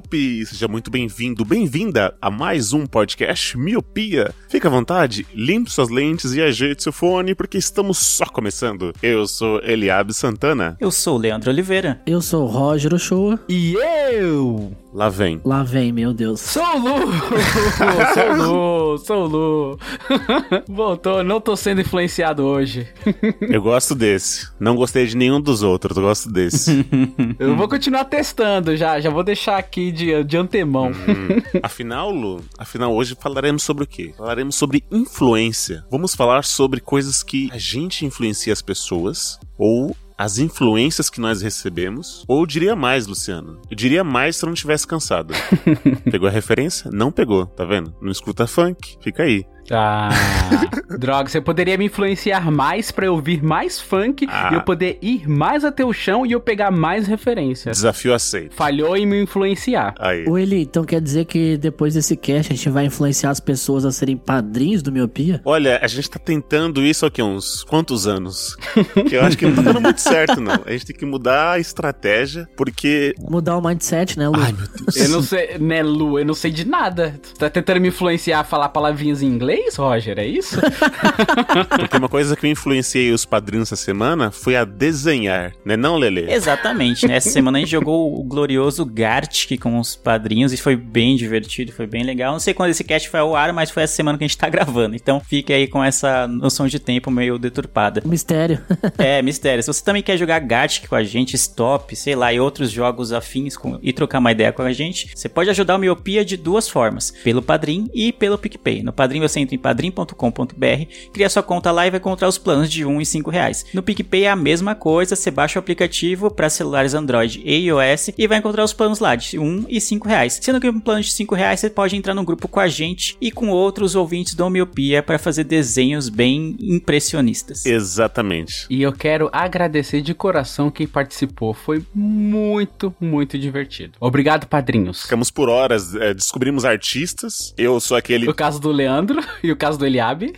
Olá, Miopi! Seja muito bem-vindo, bem-vinda a mais um podcast Miopia. Fique à vontade, limpe suas lentes e ajeite seu fone, porque estamos só começando. Eu sou Eliabe Santana. Eu sou o Leandro Oliveira. Eu sou o Roger Ochoa. E eu Lá vem. Lá vem, meu Deus. sou o Lu! sou o Lu, sou o Lu. Bom, tô, não tô sendo influenciado hoje. Eu gosto desse. Não gostei de nenhum dos outros, eu gosto desse. Eu vou continuar testando já, já vou deixar aqui de, de antemão. Hum. Afinal, Lu, afinal, hoje falaremos sobre o quê? Falaremos sobre influência. Vamos falar sobre coisas que a gente influencia as pessoas ou as influências que nós recebemos. Ou eu diria mais, Luciano. Eu diria mais se eu não tivesse cansado. Pegou a referência? Não pegou, tá vendo? Não escuta funk? Fica aí. Ah, droga, você poderia me influenciar mais pra eu ouvir mais funk Ah. e eu poder ir mais até o chão e eu pegar mais referências. Desafio aceito. Falhou em me influenciar. Aí. O Eli, então quer dizer que depois desse cast a gente vai influenciar as pessoas a serem padrinhos do Miopia? Olha, a gente tá tentando isso aqui há uns quantos anos? Que eu acho que não tá dando muito certo, não. A gente tem que mudar a estratégia, porque. Mudar o mindset, né, Lu? Ai, meu Deus. Eu não sei, né, Lu? Eu não sei de nada. Tu tá tentando me influenciar a falar palavrinhas em inglês, Roger? É isso? Porque uma coisa que eu influenciei os padrinhos essa semana foi a desenhar, né, não, Lele? Exatamente, né? Essa semana a gente jogou o glorioso Gartic com os padrinhos e foi bem divertido, foi bem legal. Não sei quando esse cast foi ao ar, mas foi essa semana que a gente tá gravando. Então fique aí com essa noção de tempo meio deturpada. Mistério. É, mistério. Se você também quer jogar Gartic com a gente, Stop, sei lá, e outros jogos afins com- e trocar uma ideia com a gente, você pode ajudar o Miopia de duas formas: pelo Padrim e pelo PicPay. No Padrim você em padrim.com.br, cria sua conta lá e vai encontrar os planos de 1 e 5 reais. No PicPay é a mesma coisa, você baixa o aplicativo para celulares Android e iOS e vai encontrar os planos lá de 1 e 5 reais. Sendo que um plano de 5 reais você pode entrar no grupo com a gente e com outros ouvintes do Miopia para fazer desenhos bem impressionistas. Exatamente. E eu quero agradecer de coração quem participou. Foi muito, muito divertido. Obrigado, padrinhos. Ficamos por horas, é, descobrimos artistas. Eu sou aquele, O caso do Leandro e o caso do Eliabe.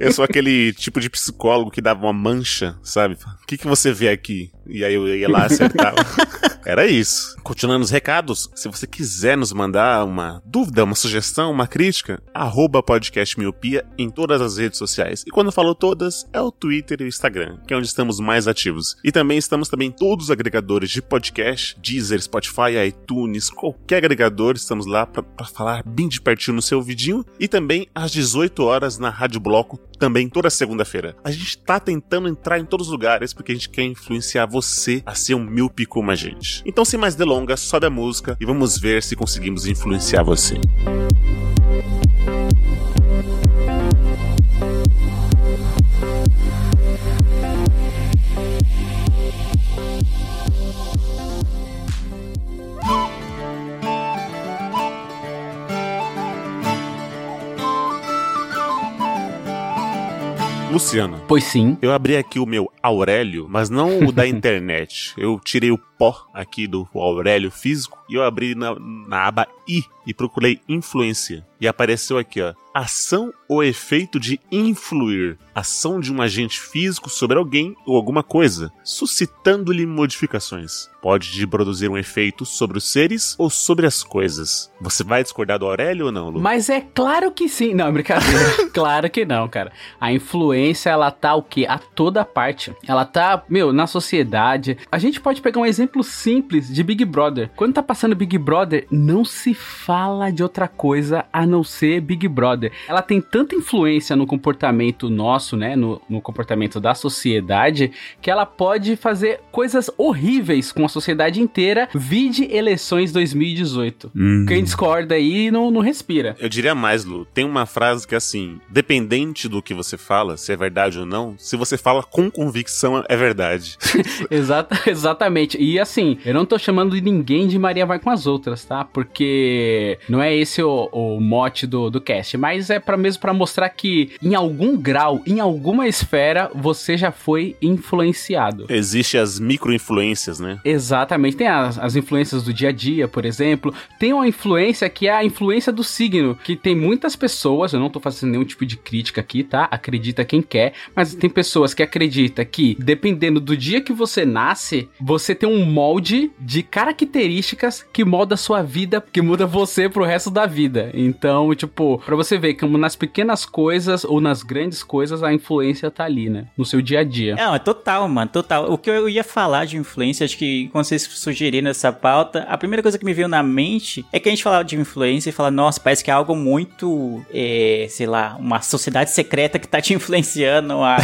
eu sou aquele tipo de psicólogo que dava uma mancha, sabe? O que, que você vê aqui? E aí eu ia lá acertar. Era isso. Continuando os recados, se você quiser nos mandar uma dúvida, uma sugestão, uma crítica, arroba podcast miopia em todas as redes sociais. E quando eu falo todas, é o Twitter e o Instagram, que é onde estamos mais ativos. E também estamos também em todos os agregadores de podcast, Deezer, Spotify, iTunes, qualquer agregador, estamos lá pra falar bem de pertinho no seu vidinho. E também às 18 horas na Rádio Bloco, também toda segunda-feira. A gente tá tentando entrar em todos os lugares porque a gente quer influenciar você a ser um míope como a gente. Então, sem mais delongas, sobe a música e vamos ver se conseguimos influenciar você. Luciana, Pois sim. eu abri aqui o meu Aurélio, mas não o da internet. Eu tirei o pó aqui do Aurélio físico e eu abri na, na aba I e procurei influência. E apareceu aqui, ó. Ação ou efeito de influir. Ação de um agente físico sobre alguém ou alguma coisa, suscitando-lhe modificações. Pode produzir um efeito sobre os seres ou sobre as coisas. Você vai discordar do Aurélio ou não, Lu? Mas é claro que sim. Não, brincadeira. claro que não, cara. A influência, ela tá o quê? A toda parte. Ela tá, meu, na sociedade. A gente pode pegar um exemplo exemplo simples de Big Brother. Quando tá passando Big Brother, não se fala de outra coisa a não ser Big Brother. Ela tem tanta influência no comportamento nosso, né? No, no comportamento da sociedade, que ela pode fazer coisas horríveis com a sociedade inteira. Vide eleições 2018. Quem discorda aí não, não respira. Eu diria mais, Lu. Tem uma frase que é assim: dependente do que você fala, se é verdade ou não, se você fala com convicção, é verdade. Exata, exatamente. E assim, eu não tô chamando de ninguém de Maria vai com as outras, tá? Porque não é esse o, o mote do, do cast, mas é para mesmo para mostrar que em algum grau, em alguma esfera, você já foi influenciado. Existem as micro-influências, né? Exatamente. Tem as, as influências do dia a dia, por exemplo. Tem uma influência que é a influência do signo, que tem muitas pessoas, eu não tô fazendo nenhum tipo de crítica aqui, tá? Acredita quem quer, mas tem pessoas que acreditam que, dependendo do dia que você nasce, você tem um molde de características que molda a sua vida, que muda você pro resto da vida. Então, tipo, pra você ver como nas pequenas coisas ou nas grandes coisas a influência tá ali, né? No seu dia a dia. Não, é total, mano, total. O que eu ia falar de influência, acho que quando vocês sugeriram essa pauta, a primeira coisa que me veio na mente é que a gente falava de influência e fala, nossa, parece que é algo muito, é, sei lá, uma sociedade secreta que tá te influenciando a,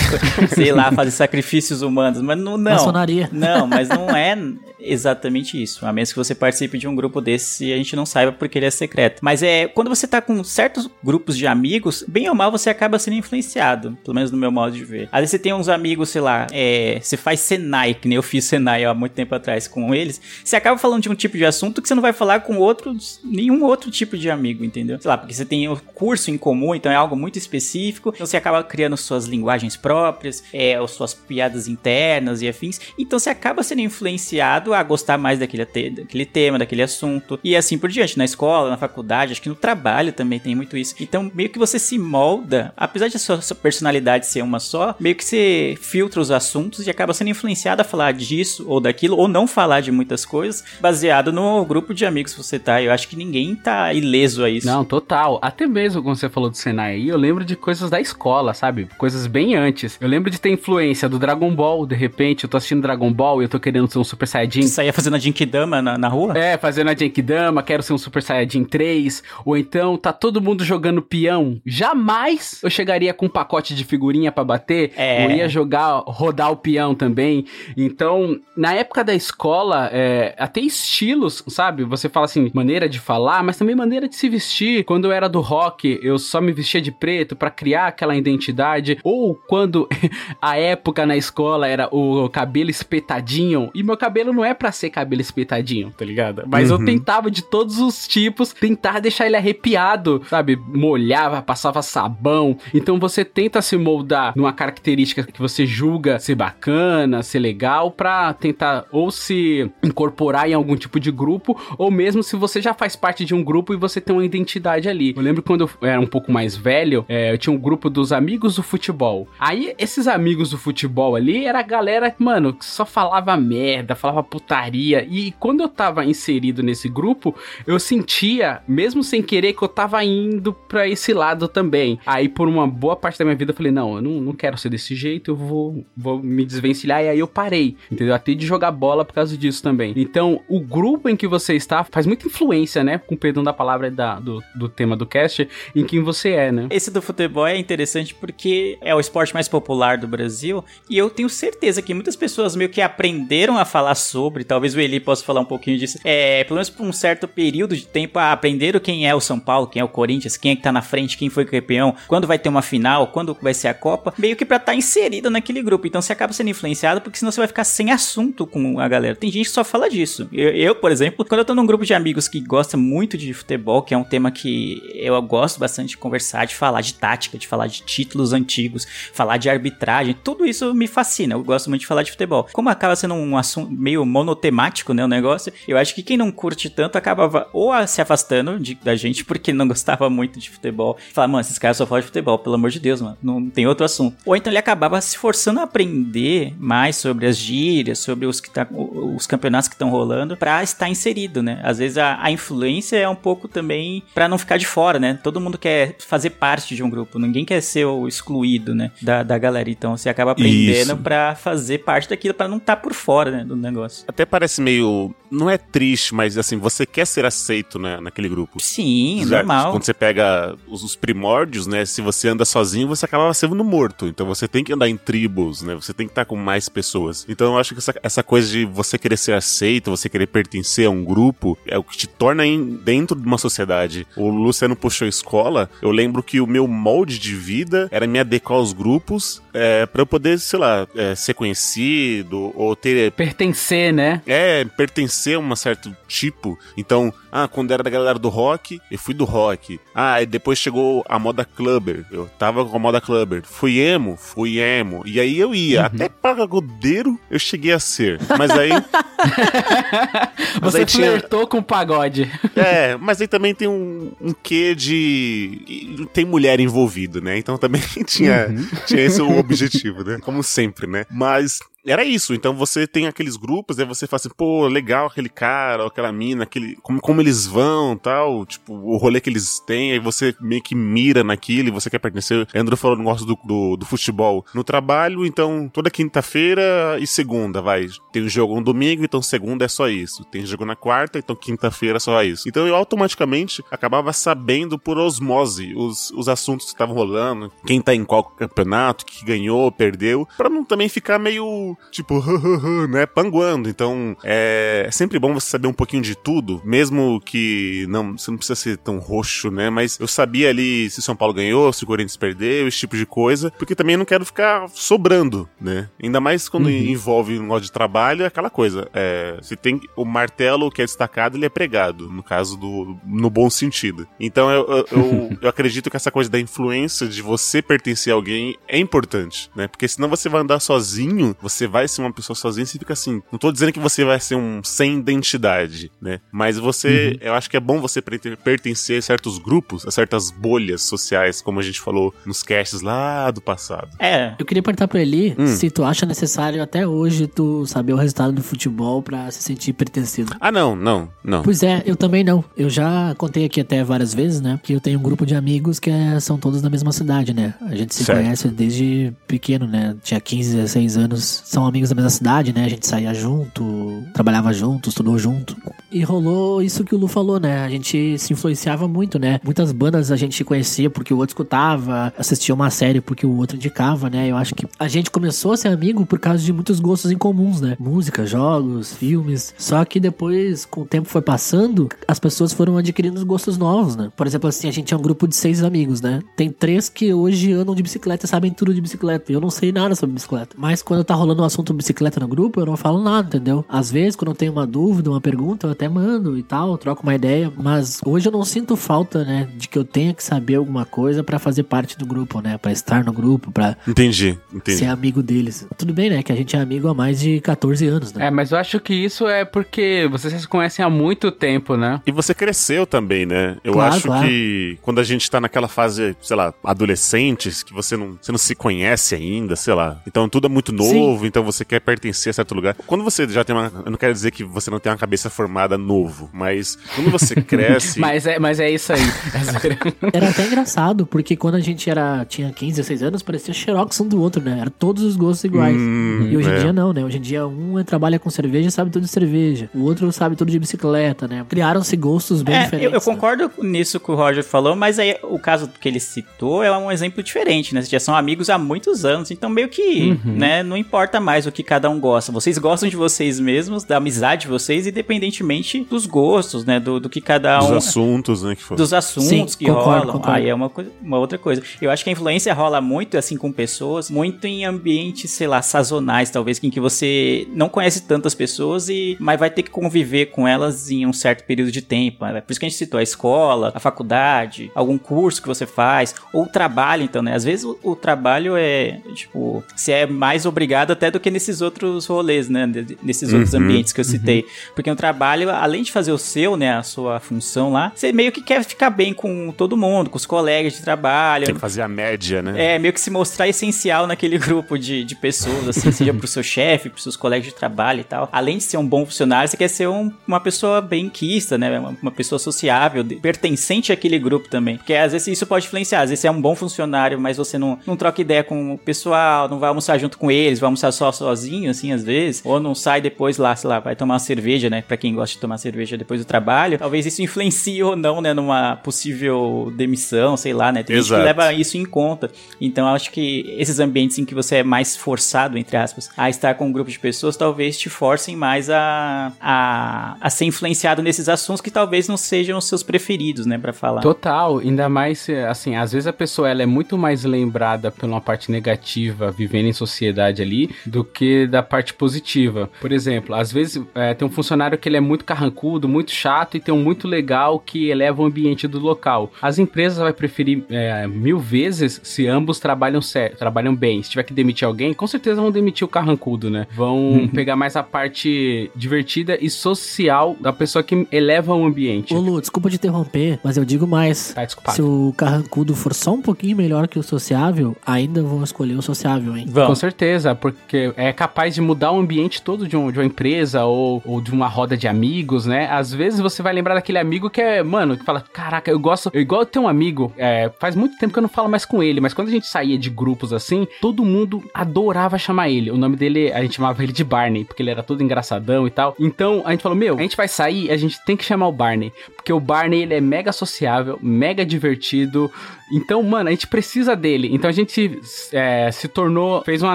sei lá, fazer sacrifícios humanos. Mas não, não. Maçonaria. Não, mas não é exatamente isso. A menos que você participe de um grupo desse e a gente não saiba porque ele é secreto. Mas é quando você tá com certos grupos de amigos, bem ou mal você acaba sendo influenciado. Pelo menos no meu modo de ver. Às vezes você tem uns amigos, sei lá, é, você faz Senai, que nem eu fiz Senai há muito tempo atrás com eles. Você acaba falando de um tipo de assunto que você não vai falar com outros, nenhum outro tipo de amigo, entendeu? Sei lá, porque você tem o curso em comum, então é algo muito específico. Então você acaba criando suas linguagens próprias, é, ou suas piadas internas e afins. Então você acaba sendo influenciado a gostar mais daquele, te- daquele tema, daquele assunto. E assim por diante, na escola, na faculdade, acho que no trabalho também tem muito isso. Então meio que você se molda, apesar de a sua, sua personalidade ser uma só, meio que você filtra os assuntos e acaba sendo influenciado a falar disso ou daquilo, ou não falar de muitas coisas, baseado no grupo de amigos que você tá. Eu acho que ninguém tá ileso a isso. Não, total. Até mesmo quando você falou do Senai aí, eu lembro de coisas da escola, sabe? Coisas bem antes. Eu lembro de ter influência do Dragon Ball, de repente, eu tô assistindo Dragon Ball e eu tô querendo ser um Super Saiyajin. Você saía fazendo a Jinkidama na, na rua? É, fazendo a Genkidama, quero ser um Super Saiyajin 3, ou então tá todo mundo jogando peão. Jamais eu chegaria com um pacote de figurinha pra bater, É. eu ia jogar, rodar o peão também. Então, na época da escola, é, até estilos, sabe? Você fala assim, maneira de falar, mas também maneira de se vestir. Quando eu era do rock, eu só me vestia de preto pra criar aquela identidade. Ou quando a época na escola era o cabelo espetadinho, e meu cabelo não é pra ser cabelo espetadinho, tá ligado? Mas eu tentava de todos os tipos tentar deixar ele arrepiado, sabe? Molhava, passava sabão. Então você tenta se moldar numa característica que você julga ser bacana, ser legal, pra tentar ou se incorporar em algum tipo de grupo, ou mesmo se você já faz parte de um grupo e você tem uma identidade ali. Eu lembro quando eu era um pouco mais velho, é, eu tinha um grupo dos amigos do futebol. Aí, esses amigos do futebol ali era a galera, mano, que só falava merda, falava putaria. E quando eu tava inserido nesse grupo, eu sentia, mesmo sem querer, que eu tava indo pra esse lado também. Aí, por uma boa parte da minha vida, eu falei: não, eu não, não quero ser desse jeito, eu vou, vou me desvencilhar. E aí eu parei, entendeu? Até de jogar bola por causa disso também. Então, o grupo em que você está faz muita influência, né? Com perdão da palavra da, do, do tema do cast, em quem você é, né? Esse do futebol é interessante porque é o esporte mais popular do Brasil e eu tenho certeza que muitas pessoas meio que aprenderam a falar sobre, talvez o Eli possa falar um pouquinho disso, é, pelo menos por um certo período de tempo, a aprenderam quem é o São Paulo, quem é o Corinthians, quem é que tá na frente, quem foi campeão, quando vai ter uma final, quando vai ser a Copa, meio que pra estar tá inserido naquele grupo. Então você acaba sendo influenciado porque senão você vai ficar sem assunto com a galera. Tem gente que só fala disso. Eu, eu, por exemplo, quando eu tô num grupo de amigos que gosta muito de futebol, que é um tema que eu gosto bastante de conversar, de falar de tática, de falar de títulos antigos, falar de arbitragem, tudo isso me fascina. Eu gosto muito de falar de futebol. Como acaba sendo um assunto meio monotemático, né, o negócio, eu acho que quem não curte tanto acabava ou se afastando de- da gente porque não gostava muito de futebol. Falar, mano, esses caras só falam de futebol, pelo amor de Deus, mano, não tem outro assunto. Ou então ele acabava se forçando a aprender mais sobre as gírias, sobre os, que tá, os campeonatos que estão rolando, pra estar inserido, né? Às vezes a, a influência é um pouco também pra não ficar de fora, né? Todo mundo quer fazer parte de um grupo, ninguém quer ser o excluído, né? Da, da galera. Então você acaba aprendendo pra fazer parte daquilo, pra não estar por fora, né? Do negócio. Negócio. Até parece meio. Não é triste, mas assim, você quer ser aceito né, naquele grupo. Sim, Certo? normal. Quando você pega os, os primórdios, né? Se você anda sozinho, você acaba sendo morto. Então você tem que andar em tribos, né? Você tem que estar com mais pessoas. Então eu acho que essa, essa coisa de você querer ser aceito, você querer pertencer a um grupo, é o que te torna em, dentro de uma sociedade. O Luciano puxou escola, eu lembro que o meu molde de vida era me adequar aos grupos é, para eu poder, sei lá, é, ser conhecido ou ter Pertencer, né? é, pertencer a um certo tipo. Então, ah, quando era da galera do rock, eu fui do rock. Ah, e depois chegou a moda clubber. Eu tava com a moda clubber. Fui emo, fui emo. E aí eu ia. Até pagodeiro eu cheguei a ser. Mas aí. Mas Você aí tinha- flertou com o pagode. É, mas aí também tem um, um quê de. Tem mulher envolvida, né? Então também tinha, tinha esse o objetivo, né? Como sempre, né? Mas. Era isso, então você tem aqueles grupos, aí você fala assim, pô, legal aquele cara, aquela mina, aquele, como, como eles vão, tal, tipo, o rolê que eles têm, aí você meio que mira naquilo e você quer pertencer. Andrew falou negócio do, do, do futebol. No trabalho, então, toda quinta-feira e segunda, vai. Tem um jogo no domingo, então segunda é só isso. Tem jogo na quarta, então quinta-feira é só isso. Então eu automaticamente acabava sabendo por osmose os, os assuntos que estavam rolando, quem tá em qual campeonato, que ganhou, perdeu, pra não também ficar meio, tipo, né, panguando. Então é, é sempre bom você saber um pouquinho de tudo, mesmo que não, você não precisa ser tão roxo, né, mas eu sabia ali se São Paulo ganhou, se o Corinthians perdeu, esse tipo de coisa, porque também eu não quero ficar sobrando, né, ainda mais quando envolve um negócio de trabalho, é aquela coisa, é, você tem o martelo que é destacado, ele é pregado, no caso do, no bom sentido. Então eu, eu, eu, eu acredito que essa coisa da influência de você pertencer a alguém é importante, né, porque senão você vai andar sozinho, você vai ser uma pessoa sozinha, você fica assim, não tô dizendo que você vai ser um sem identidade, né, mas você, eu acho que é bom você perten- pertencer a certos grupos, a certas bolhas sociais, como a gente falou nos casts lá do passado. É, Eu queria perguntar pra Eli Hum. se tu acha necessário até hoje tu saber o resultado do futebol pra se sentir pertencido. Ah, não, não, não. Pois é, eu também não. Eu já contei aqui até várias vezes, né? Que eu tenho um grupo de amigos que é- são todos da mesma cidade, né? A gente se Certo. conhece desde pequeno, né? Tinha 15, 16 anos. São amigos da mesma cidade, né? A gente saía junto, trabalhava junto, estudou junto. E rolou isso que o Lu falou, né? A gente se influenciava muito, né? Muitas bandas a gente conhecia porque o outro escutava, assistia uma série porque o outro indicava, né? Eu acho que a gente começou a ser amigo por causa de muitos gostos em comuns, né? Música, jogos, filmes. Só que depois, com o tempo foi passando, as pessoas foram adquirindo os gostos novos, né? Por exemplo, assim, a gente é um grupo de seis amigos, né? Tem três que hoje andam de bicicleta e sabem tudo de bicicleta. Eu não sei nada sobre bicicleta. Mas quando tá rolando o assunto bicicleta no grupo, eu não falo nada, entendeu? Às vezes, quando eu tenho uma dúvida, uma pergunta, eu até mando e tal, troco uma ideia. Mas hoje eu não sinto falta, né? De que eu tenha que saber alguma coisa pra fazer parte do grupo, né? Pra estar no grupo, pra Entendi, entendi. ser amigo deles. Tudo bem, né? Que a gente é amigo há mais de 14 anos, né? É, mas eu acho que isso é porque vocês se conhecem há muito tempo, né? E você cresceu também, né? Eu Claro, acho claro. que quando a gente tá naquela fase, sei lá, adolescentes, que você não, você não se conhece ainda, sei lá. Então tudo é muito novo, então você quer pertencer a certo lugar. Quando você já tem uma. Eu não quero dizer que você não tem uma cabeça formada novo, mas quando você cresce. Mas é, mas é isso aí. É. Era até engraçado, porque quando a gente era tinha 15, 16 anos, parecia xerox um do outro, né? Era todos os gostos iguais. Hum, e hoje em é. dia não, né? Hoje em dia um é- trabalha com cerveja e sabe tudo de cerveja. O outro sabe tudo de bicicleta, né? Criaram-se gostos bem É, eu, diferentes. eu né? concordo nisso que o Roger falou, mas aí o caso que ele citou é um exemplo diferente, né? Vocês já são amigos há muitos anos, então meio que, né, não importa mais o que cada um gosta. Vocês gostam de vocês mesmos, da amizade de vocês, independentemente dos gostos, né? Do, do que cada Dos um. assuntos, né? Que. Dos assuntos Sim, que concordo, rolam. concordo. Aí é uma, coisa- uma outra coisa. Eu acho que a influência rola muito, assim, com pessoas, muito em ambientes, sei lá, sazonais, talvez, em que você não conhece tantas pessoas, e mas vai ter que conviver com elas em um certo período de tempo. É por isso que a gente citou a escola, a faculdade, algum curso que você faz, ou o trabalho, então, né? Às vezes o, o trabalho é, tipo, você é mais obrigado até do que nesses outros rolês, né? Nesses outros Uhum, ambientes que eu citei. Porque no trabalho além de fazer o seu, né, a sua função lá, você meio que quer ficar bem com todo mundo, com os colegas de trabalho. Tem que fazer a média, né? É, meio que se mostrar essencial naquele grupo de, de pessoas, assim, seja pro seu chefe, pros seus colegas de trabalho e tal. Além de ser um bom funcionário, você quer ser um- uma pessoa bem quista, né? Uma, uma pessoa sociável, pertencente àquele grupo também. Porque às vezes isso pode influenciar. Às vezes você é um bom funcionário, mas você não, não troca ideia com o pessoal, não vai almoçar junto com eles, vai almoçar só sozinho, assim, às vezes. Ou não sai depois lá, sei lá, vai tomar uma cerveja, né? Pra quem gosta de tomar cerveja depois do trabalho. Talvez isso influencie ou não, né? Numa possível demissão, sei lá, né? Tem gente Exato. que leva isso em conta. Então, eu acho que esses ambientes em que você é mais forçado, entre aspas, a estar com um grupo de pessoas, talvez te forcem mais a, a, a ser influenciado nesses assuntos que talvez não sejam os seus preferidos, né, pra falar. Total, ainda mais, assim, às vezes a pessoa ela é muito mais lembrada por uma parte negativa, vivendo em sociedade ali, do que da parte positiva. Por exemplo, às vezes eh, tem um funcionário que ele é muito carrancudo, muito chato, e tem um muito legal que eleva o ambiente do local. As empresas vai preferir eh, mil vezes se ambos trabalham certo, trabalham bem. Se tiver que demitir alguém, com certeza vão demitir o carrancudo, né? Vão pegar mais a parte divertida e social da pessoa que eleva o ambiente. Ô Lu, desculpa te interromper, mas eu digo mais. Tá desculpado. Se o carrancudo for só um pouquinho melhor que o sociável, ainda vão escolher o sociável, hein? Com Vamos. certeza, porque é capaz de mudar o ambiente todo de, um- de uma empresa ou, ou de uma roda de amigos, né? Às vezes você vai lembrar daquele amigo que é, mano, que fala: Caraca, eu gosto. Eu igual eu tenho um amigo, é, faz muito tempo que eu não falo mais com ele, mas quando a gente saía de grupos assim, todo mundo adorava chamar ele. O nome dele, a gente chamava ele de Barney, porque ele era todo engraçadão e tal. Então a gente falou: Meu, a gente vai sair, a gente tem que chamar o Barney, porque o Barney ele é mega sociável, mega divertido. Então, mano, a gente precisa dele. Então a gente é, se tornou, fez uma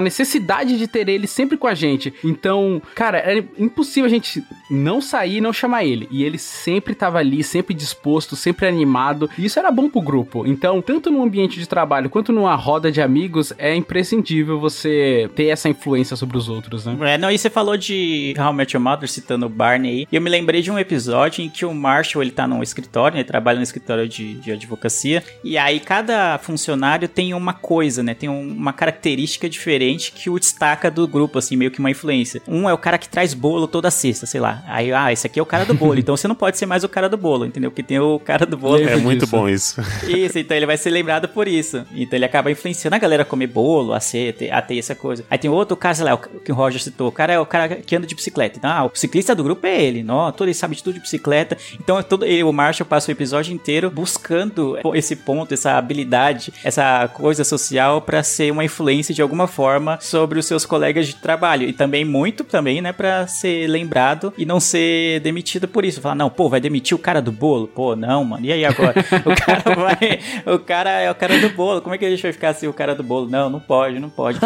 necessidade de ter ele sempre com a gente. Então, cara, era impossível a gente não sair e não chamar ele. E ele sempre tava ali, sempre disposto, sempre animado. E isso era bom pro grupo. Então, tanto no ambiente de trabalho quanto numa roda de amigos, é imprescindível você ter essa influência sobre os outros, né? É, não, e você falou de How I Met Your Mother, citando o Barney aí. E eu me lembrei de um episódio em que o Marshall, ele tá num escritório, né, ele trabalha no escritório de, de advocacia. E aí cada funcionário tem uma coisa, né? Tem um- uma característica diferente que o destaca do grupo, assim, meio que uma influência. Um é o cara que traz bolo toda sexta, sei lá. Aí, ah, esse aqui é o cara do bolo. então você não pode ser mais o cara do bolo, entendeu? Porque tem o cara do bolo. É muito disso. bom isso. Isso, então ele vai ser lembrado por isso. Então ele acaba influenciando a galera a comer bolo, a ser, ter- a ter essa coisa. Aí tem outro cara, sei lá, o que o Roger citou. O cara é o cara que anda de bicicleta. Então, ah, o ciclista do grupo é ele. Não, todo ele sabe de tudo de bicicleta. Então é todo, ele, o Marshall passa o episódio inteiro buscando esse ponto, essa habilidade, essa coisa social pra ser uma influência de alguma forma sobre os seus colegas de trabalho. E também muito também, né, pra ser lembrado e não ser demitido por isso. Falar, não, pô, vai demitir o cara do bolo? Pô, não, mano. E aí agora? o cara vai. O cara é o cara do bolo. Como é que a gente vai ficar assim, o cara do bolo? Não, não pode, não pode.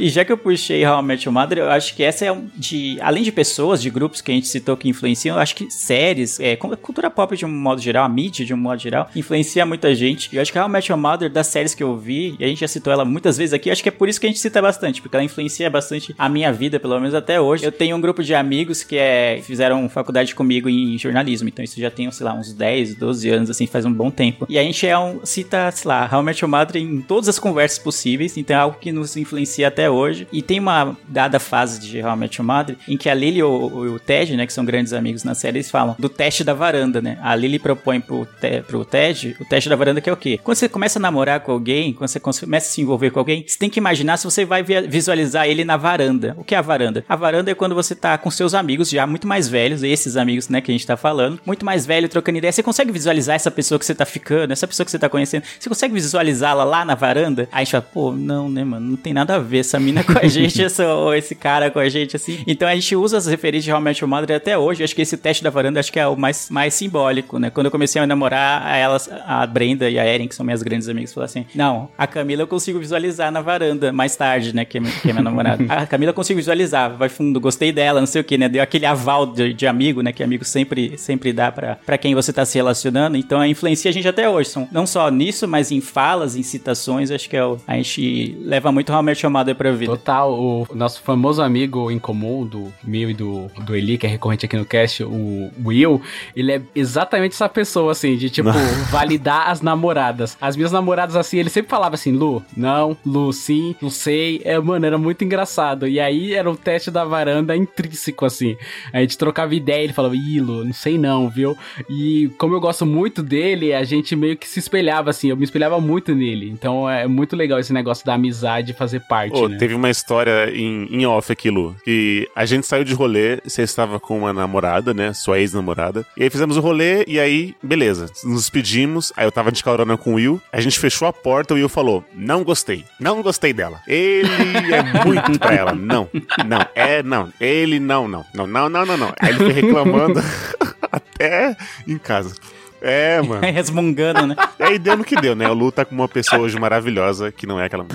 e já que eu puxei Met Your Mother, eu acho que essa é um de. Além de pessoas, de grupos que a gente citou que influenciam, eu acho que séries, é, cultura pop de um modo geral, a mídia de um modo geral, influencia muita gente. E eu acho que How I Mother, das séries que eu vi, e a gente já citou ela muitas vezes aqui, acho que é por isso que a gente cita bastante, porque ela influencia bastante a minha vida, pelo menos até hoje. Eu tenho um grupo de amigos que é, fizeram faculdade comigo em jornalismo, então isso já tem, sei lá, uns 10, 12 anos, assim, faz um bom tempo. E a gente é um, cita, sei lá, How I Met Your Mother em todas as conversas possíveis, então é algo que nos influencia até hoje. E tem uma dada fase de How I Met Your Mother em que a Lily e o, o Ted, né, que são grandes amigos na série, eles falam do teste da varanda, né? A Lily propõe pro, Te- pro Ted o teste da varanda que é o quê? Quando você começa a namorar com alguém, quando você começa a se envolver com alguém, você tem que imaginar se você vai vi- visualizar ele na varanda. O que é a varanda? A varanda é quando você tá com seus amigos já muito mais velhos, esses amigos, né, que a gente tá falando, muito mais velho, trocando ideia. Você consegue visualizar essa pessoa que você tá ficando, essa pessoa que você tá conhecendo? Você consegue visualizá-la lá na varanda? Aí a gente fala, pô, não, né, mano, não tem nada a ver essa mina com a gente, essa, ou esse cara com a gente, assim. Então a gente usa as referências de How I Met Your Mother até hoje. Acho que esse teste da varanda acho que é o mais, mais simbólico, né? Quando eu comecei a namorar, a elas, a Brenda e a Erin, que são minhas grandes amigas, falaram assim: Não, a Camila eu consigo visualizar na varanda mais tarde, né? Que é, que é minha namorada. A Camila eu consigo visualizar, vai fundo, gostei dela, não sei o que, né? Deu aquele aval de, de amigo, né? Que amigo sempre, sempre dá pra, pra quem você tá se relacionando. Então a influencia a gente até hoje. São, não só nisso, mas em falas, em citações, acho que é o, a gente leva muito Your Mother pra vida. Total, o nosso famoso amigo em comum do meu e do, do Eli, que é recorrente aqui no cast, o Will, ele é exatamente essa pessoa, assim, de tipo, validar as namoradas. Namoradas. As minhas namoradas, assim, ele sempre falava assim, Lu, não, Lu, sim, não sei. É, mano, era muito engraçado. E aí era o teste da varanda intrínseco, assim. A gente trocava ideia, ele falava, ih, Lu, não sei não, viu? E como eu gosto muito dele, a gente meio que se espelhava, assim, eu me espelhava muito nele. Então é muito legal esse negócio da amizade fazer parte, Ô, né? Teve uma história em, em off aqui, Lu, que a gente saiu de rolê, você estava com uma namorada, né, sua ex-namorada, e aí fizemos o rolê, e aí, beleza, nos despedimos, aí eu tava de carona com o Will, a gente fechou a porta, o Will falou, não gostei, não gostei dela, ele é muito pra ela, não, não, é, não, ele não, não, não, não, não, não, não, aí ele foi reclamando até em casa. É, mano. Resmungando, né? E aí deu no que deu, né? O Lu tá com uma pessoa hoje maravilhosa que não é aquela.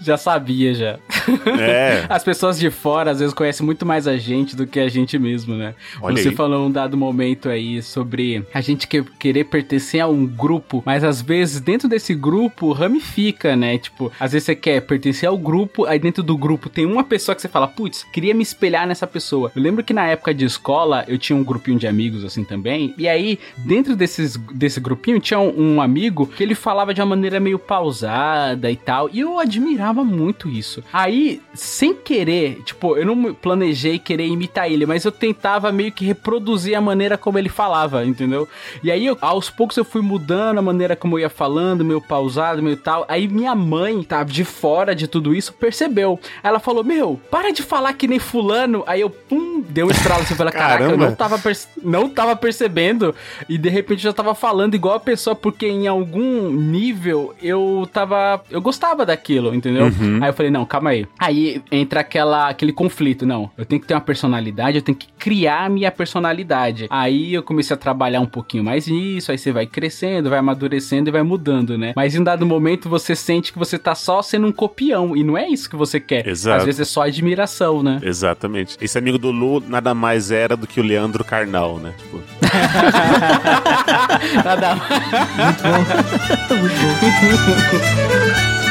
Já sabia, já. É. As pessoas de fora às vezes conhecem muito mais a gente do que a gente mesmo, né? Olha Você aí. falou um dado momento aí sobre a gente que- querer pertencer a um grupo, mas às vezes dentro desse grupo ramifica, né? Tipo, às vezes você quer pertencer ao grupo, aí dentro do grupo tem uma pessoa que você fala, putz, queria me espelhar nessa pessoa. Eu lembro que na época de escola eu tinha um grupinho de amigos assim também, e aí dentro desses, desse grupinho tinha um, um amigo que ele falava de uma maneira meio pausada e tal, e eu admirava muito isso. Aí, sem querer, tipo, eu não planejei querer imitar ele, mas eu tentava meio que reproduzir a maneira como ele falava, entendeu? E aí, eu- aos poucos eu fui mudando a maneira como eu ia falando, meio pausado, meio tal. Aí minha mãe, tava de fora de tudo isso, percebeu. Ela falou: Meu, para de falar que nem fulano. Aí eu, pum, deu um estralo assim, falei, caraca, eu não tava, não tava percebendo. E de repente eu já tava falando igual a pessoa, porque em algum nível eu tava. Eu gostava daquilo, entendeu? Aí eu falei, não, calma aí. Aí entra aquela, aquele conflito. Não, eu tenho que ter uma personalidade, eu tenho que criar a minha personalidade. Aí eu comecei a trabalhar um pouquinho mais nisso, aí você vai crescendo, vai amadurecendo e vai mudando, né? Mas em um dado momento você sente que você tá só sendo um copião. E não é isso que você quer. Exato. Às vezes é só admiração, né? Exatamente. Esse amigo do Lu nada mais era do que o Leandro Carnal, né? Tipo, Nada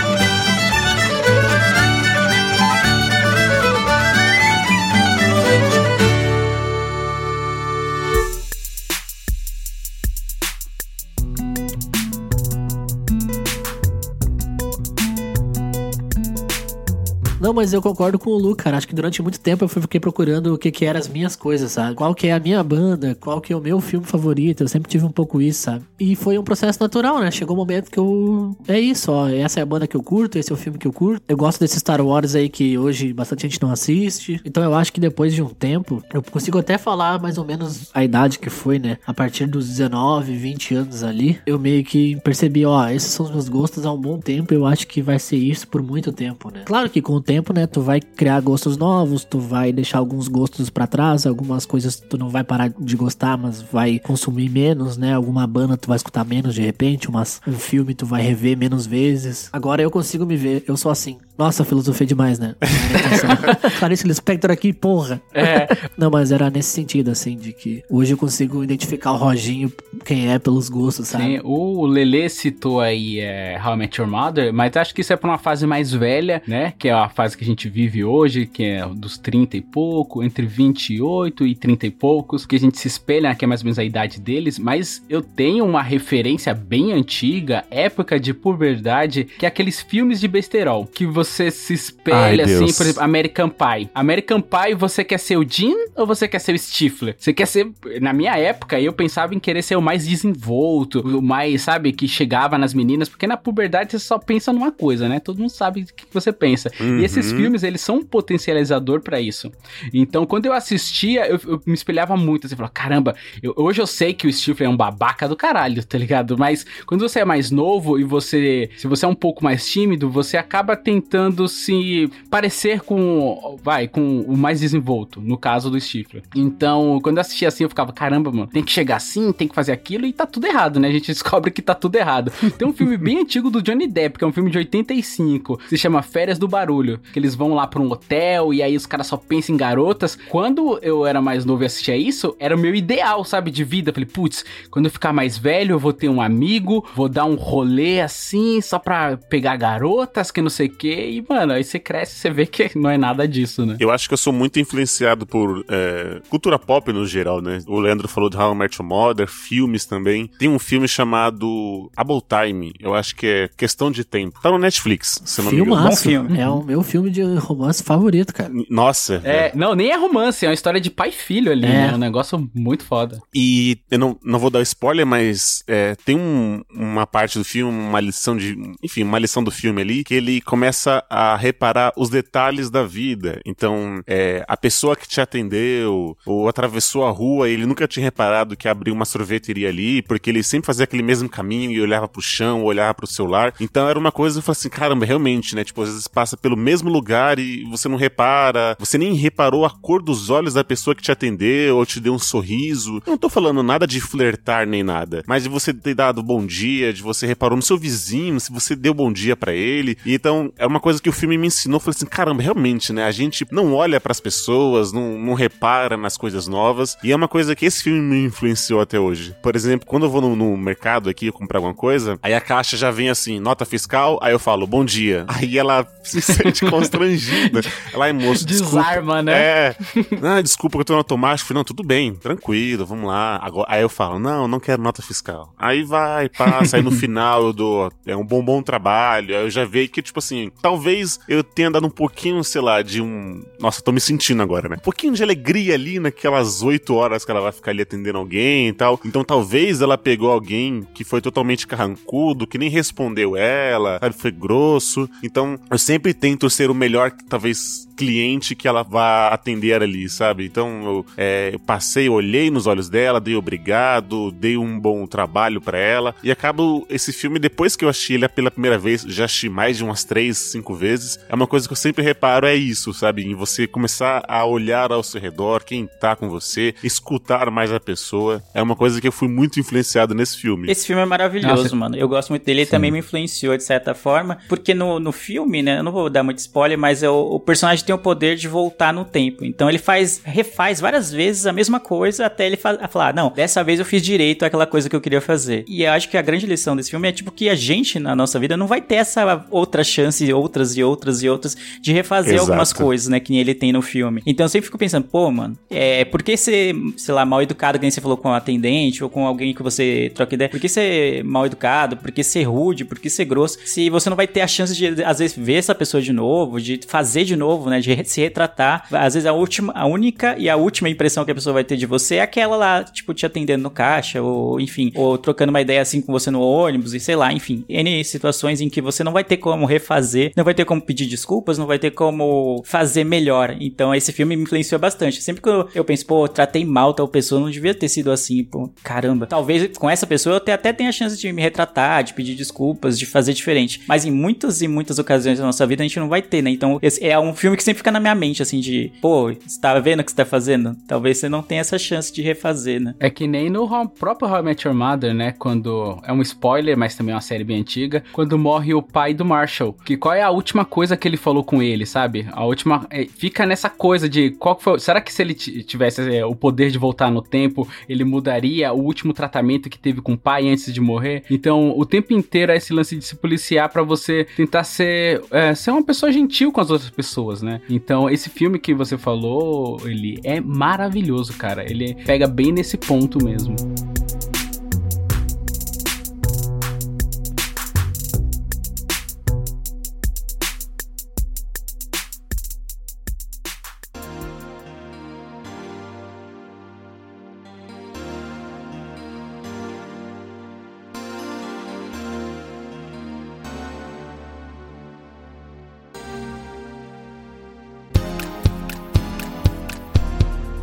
Não, mas eu concordo com o Lu, cara. Acho que durante muito tempo eu fiquei procurando o que que eram as minhas coisas, sabe? Qual que é a minha banda, qual que é o meu filme favorito. Eu sempre tive um pouco isso, sabe? E foi um processo natural, né? Chegou um momento que eu... É isso, ó. Essa é a banda que eu curto, esse é o filme que eu curto. Eu gosto desse Star Wars aí que hoje bastante gente não assiste. Então eu acho que depois de um tempo, eu consigo até falar mais ou menos a idade que foi, né? A partir dos 19, 20 anos ali, eu meio que percebi, ó, esses são os meus gostos há um bom tempo. Eu acho que vai ser isso por muito tempo, né? Claro que com o tempo, né, tu vai criar gostos novos, tu vai deixar alguns gostos pra trás, algumas coisas tu não vai parar de gostar, mas vai consumir menos, né? Alguma banda tu vai escutar menos de repente, umas, um filme tu vai rever menos vezes. Agora eu consigo me ver, eu sou assim. Nossa, filosofia demais, né? Clarice Lispector aqui, porra. É, Não, mas era nesse sentido, assim, de que hoje eu consigo identificar o Roginho, quem é, pelos gostos, sabe? Sim, o Lele citou aí é, How I Met Your Mother, mas acho que isso é pra uma fase mais velha, né? Que é a fase que a gente vive hoje, que é dos 30 e pouco, entre 28 e 30 e poucos, que a gente se espelha, que é mais ou menos a idade deles, mas eu tenho uma referência bem antiga, época de puberdade, que é aqueles filmes de besterol, que você se Ai, espelha, assim, Deus. por exemplo, American Pie. American Pie, você quer ser o Dean ou você quer ser o Stifler? Você quer ser. Na minha época, eu pensava em querer ser o mais desenvolto, o mais, sabe, que chegava nas meninas, porque na puberdade você só pensa numa coisa, né? Todo mundo sabe o que que você pensa. Uhum. E esses filmes, eles são um potencializador pra isso. Então, quando eu assistia, eu, eu me espelhava muito. Assim, falava, caramba, eu- hoje eu sei que o Stifler é um babaca do caralho, tá ligado? Mas quando você é mais novo e você. Se você é um pouco mais tímido, você acaba tentando se parecer com. Vai, com o mais desenvolto, no caso do Stifler. Então, quando eu assistia assim, eu ficava, caramba, mano, tem que chegar assim, tem que fazer aquilo, e tá tudo errado, né? A gente descobre que tá tudo errado. Tem um filme bem antigo do Johnny Depp, que é um filme de 85, que se chama Férias do Barulho. Que eles vão lá pra um hotel e aí os caras só pensam em garotas. Quando eu era mais novo e assistia isso, era o meu ideal, sabe, de vida. Falei, putz, quando eu ficar mais velho, eu vou ter um amigo, vou dar um rolê assim, só pra pegar garotas, que não sei o quê. E, mano, aí você cresce, você vê que não é nada disso, né? Eu acho que eu sou muito influenciado por é, cultura pop no geral, né? O Leandro falou de How I Met Your Mother, filmes também. Tem um filme chamado About Time, eu acho que é Questão de Tempo. Tá no Netflix, se não me engano. Filmaço. É o meu filme de romance favorito, cara. Nossa. É, não, nem é romance, é uma história de pai e filho ali, É. né? É um negócio muito foda. E eu não, não vou dar spoiler, mas é, tem um- uma parte do filme, uma lição de. Enfim, uma lição do filme ali, que ele começa a reparar os detalhes da vida. Então, é, a pessoa que te atendeu, ou atravessou a rua, ele nunca tinha reparado que abriu uma sorveteria ali, porque ele sempre fazia aquele mesmo caminho e olhava pro chão, olhava pro celular. Então era uma coisa, eu falei assim, caramba, realmente, né? Tipo, às vezes passa pelo mesmo lugar e você não repara, você nem reparou a cor dos olhos da pessoa que te atendeu ou te deu um sorriso. Eu não tô falando nada de flertar nem nada, mas de você ter dado bom dia, de você reparou no seu vizinho, se você deu bom dia pra ele. E então, é uma coisa que o filme me ensinou. Eu falei assim, caramba, realmente, né? A gente não olha pras pessoas, não, não repara nas coisas novas. E é uma coisa que esse filme me influenciou até hoje. Por exemplo, quando eu vou no, no mercado aqui comprar alguma coisa, aí a caixa já vem assim, nota fiscal, aí eu falo, bom dia. Aí ela se sente constrangida. Ela é moço, desculpa. Desarma, né? É. Ah, desculpa que eu tô no automático. Falei, não, tudo bem, tranquilo, vamos lá. Agora, aí eu falo, não, não quero nota fiscal. Aí vai, passa, aí no final eu dou é um bom bom trabalho. Aí eu já vejo que, tipo assim, talvez eu tenha dado um pouquinho, sei lá, de um. Nossa, tô me sentindo agora, né? Um pouquinho de alegria ali naquelas oito horas que ela vai ficar ali atendendo alguém e tal. Então talvez ela pegou alguém que foi totalmente carrancudo, que nem respondeu ela, sabe? Foi grosso. Então eu sempre tento ser o melhor, talvez, cliente que ela vá atender ali, sabe? Então eu, é, eu passei, olhei nos olhos dela, dei obrigado, dei um bom trabalho pra ela. E acabo esse filme, depois que eu achei ele pela primeira vez, já achei mais de umas três, cinco vezes. É uma coisa que eu sempre reparo, é isso, sabe? Em você começar a olhar ao seu redor, quem tá com você, escutar mais a pessoa. É uma coisa que eu fui muito influenciado nesse filme. Esse filme é maravilhoso, Nossa. mano. Eu gosto muito dele. Ele também me influenciou de certa forma. Porque no, no filme, né? Eu não vou dar muito spoiler, mas é o, o personagem tem o poder de voltar no tempo. Então ele faz, refaz várias vezes a mesma coisa até ele fa falar: Não, dessa vez eu fiz direito àquela coisa que eu queria fazer. E eu acho que a grande lição desse filme é tipo que a gente na nossa vida não vai ter essa outra chance, outras e outras e outras, de refazer Exato. algumas coisas, né? Que ele tem no filme. Então eu sempre fico pensando, pô, mano, é, por que ser, sei lá, mal educado, que nem você falou com um atendente ou com alguém que você troca ideia? Por que ser mal educado? Por que ser rude? Por que ser grosso? Se você não vai ter a chance de, às vezes, ver essa pessoa de novo, de fazer de novo, né? De se retratar. Às vezes a última, a única e a última impressão que a pessoa vai ter de você é aquela lá, tipo, te atendendo no caixa, ou enfim, ou trocando uma ideia assim com você no ônibus, e sei lá, enfim, N situações em que você não vai ter como refazer, não vai ter como pedir desculpas, não vai ter como fazer melhor. Então esse filme me influenciou bastante. Sempre que eu, penso, pô, tratei mal tal pessoa, não devia ter sido assim, pô, caramba. Talvez com essa pessoa eu te- até tenha a chance de me retratar, de pedir desculpas, de fazer diferente. Mas em muitas e muitas ocasiões da nossa vida a gente não vai ter, né? Então é um filme que sempre fica na minha mente, assim, de, pô, você tá vendo o que você tá fazendo? Talvez você não tenha essa chance de refazer, né? É que nem no próprio How I Met Your Mother, né? Quando. É um spoiler, mas também é uma série bem antiga. Quando morre o pai do Marshall. Que qual é a última coisa que ele falou com ele, sabe? A última. é, fica nessa coisa de qual foi. Será que se ele tivesse é, o poder de voltar no tempo, ele mudaria o último tratamento que teve com o pai antes de morrer? Então, o tempo inteiro é esse lance de se policiar pra você tentar ser, é, ser uma pessoa gentil com as outras pessoas, né? Então, esse filme que você falou, ele é maravilhoso, cara. Ele pega bem nesse ponto mesmo.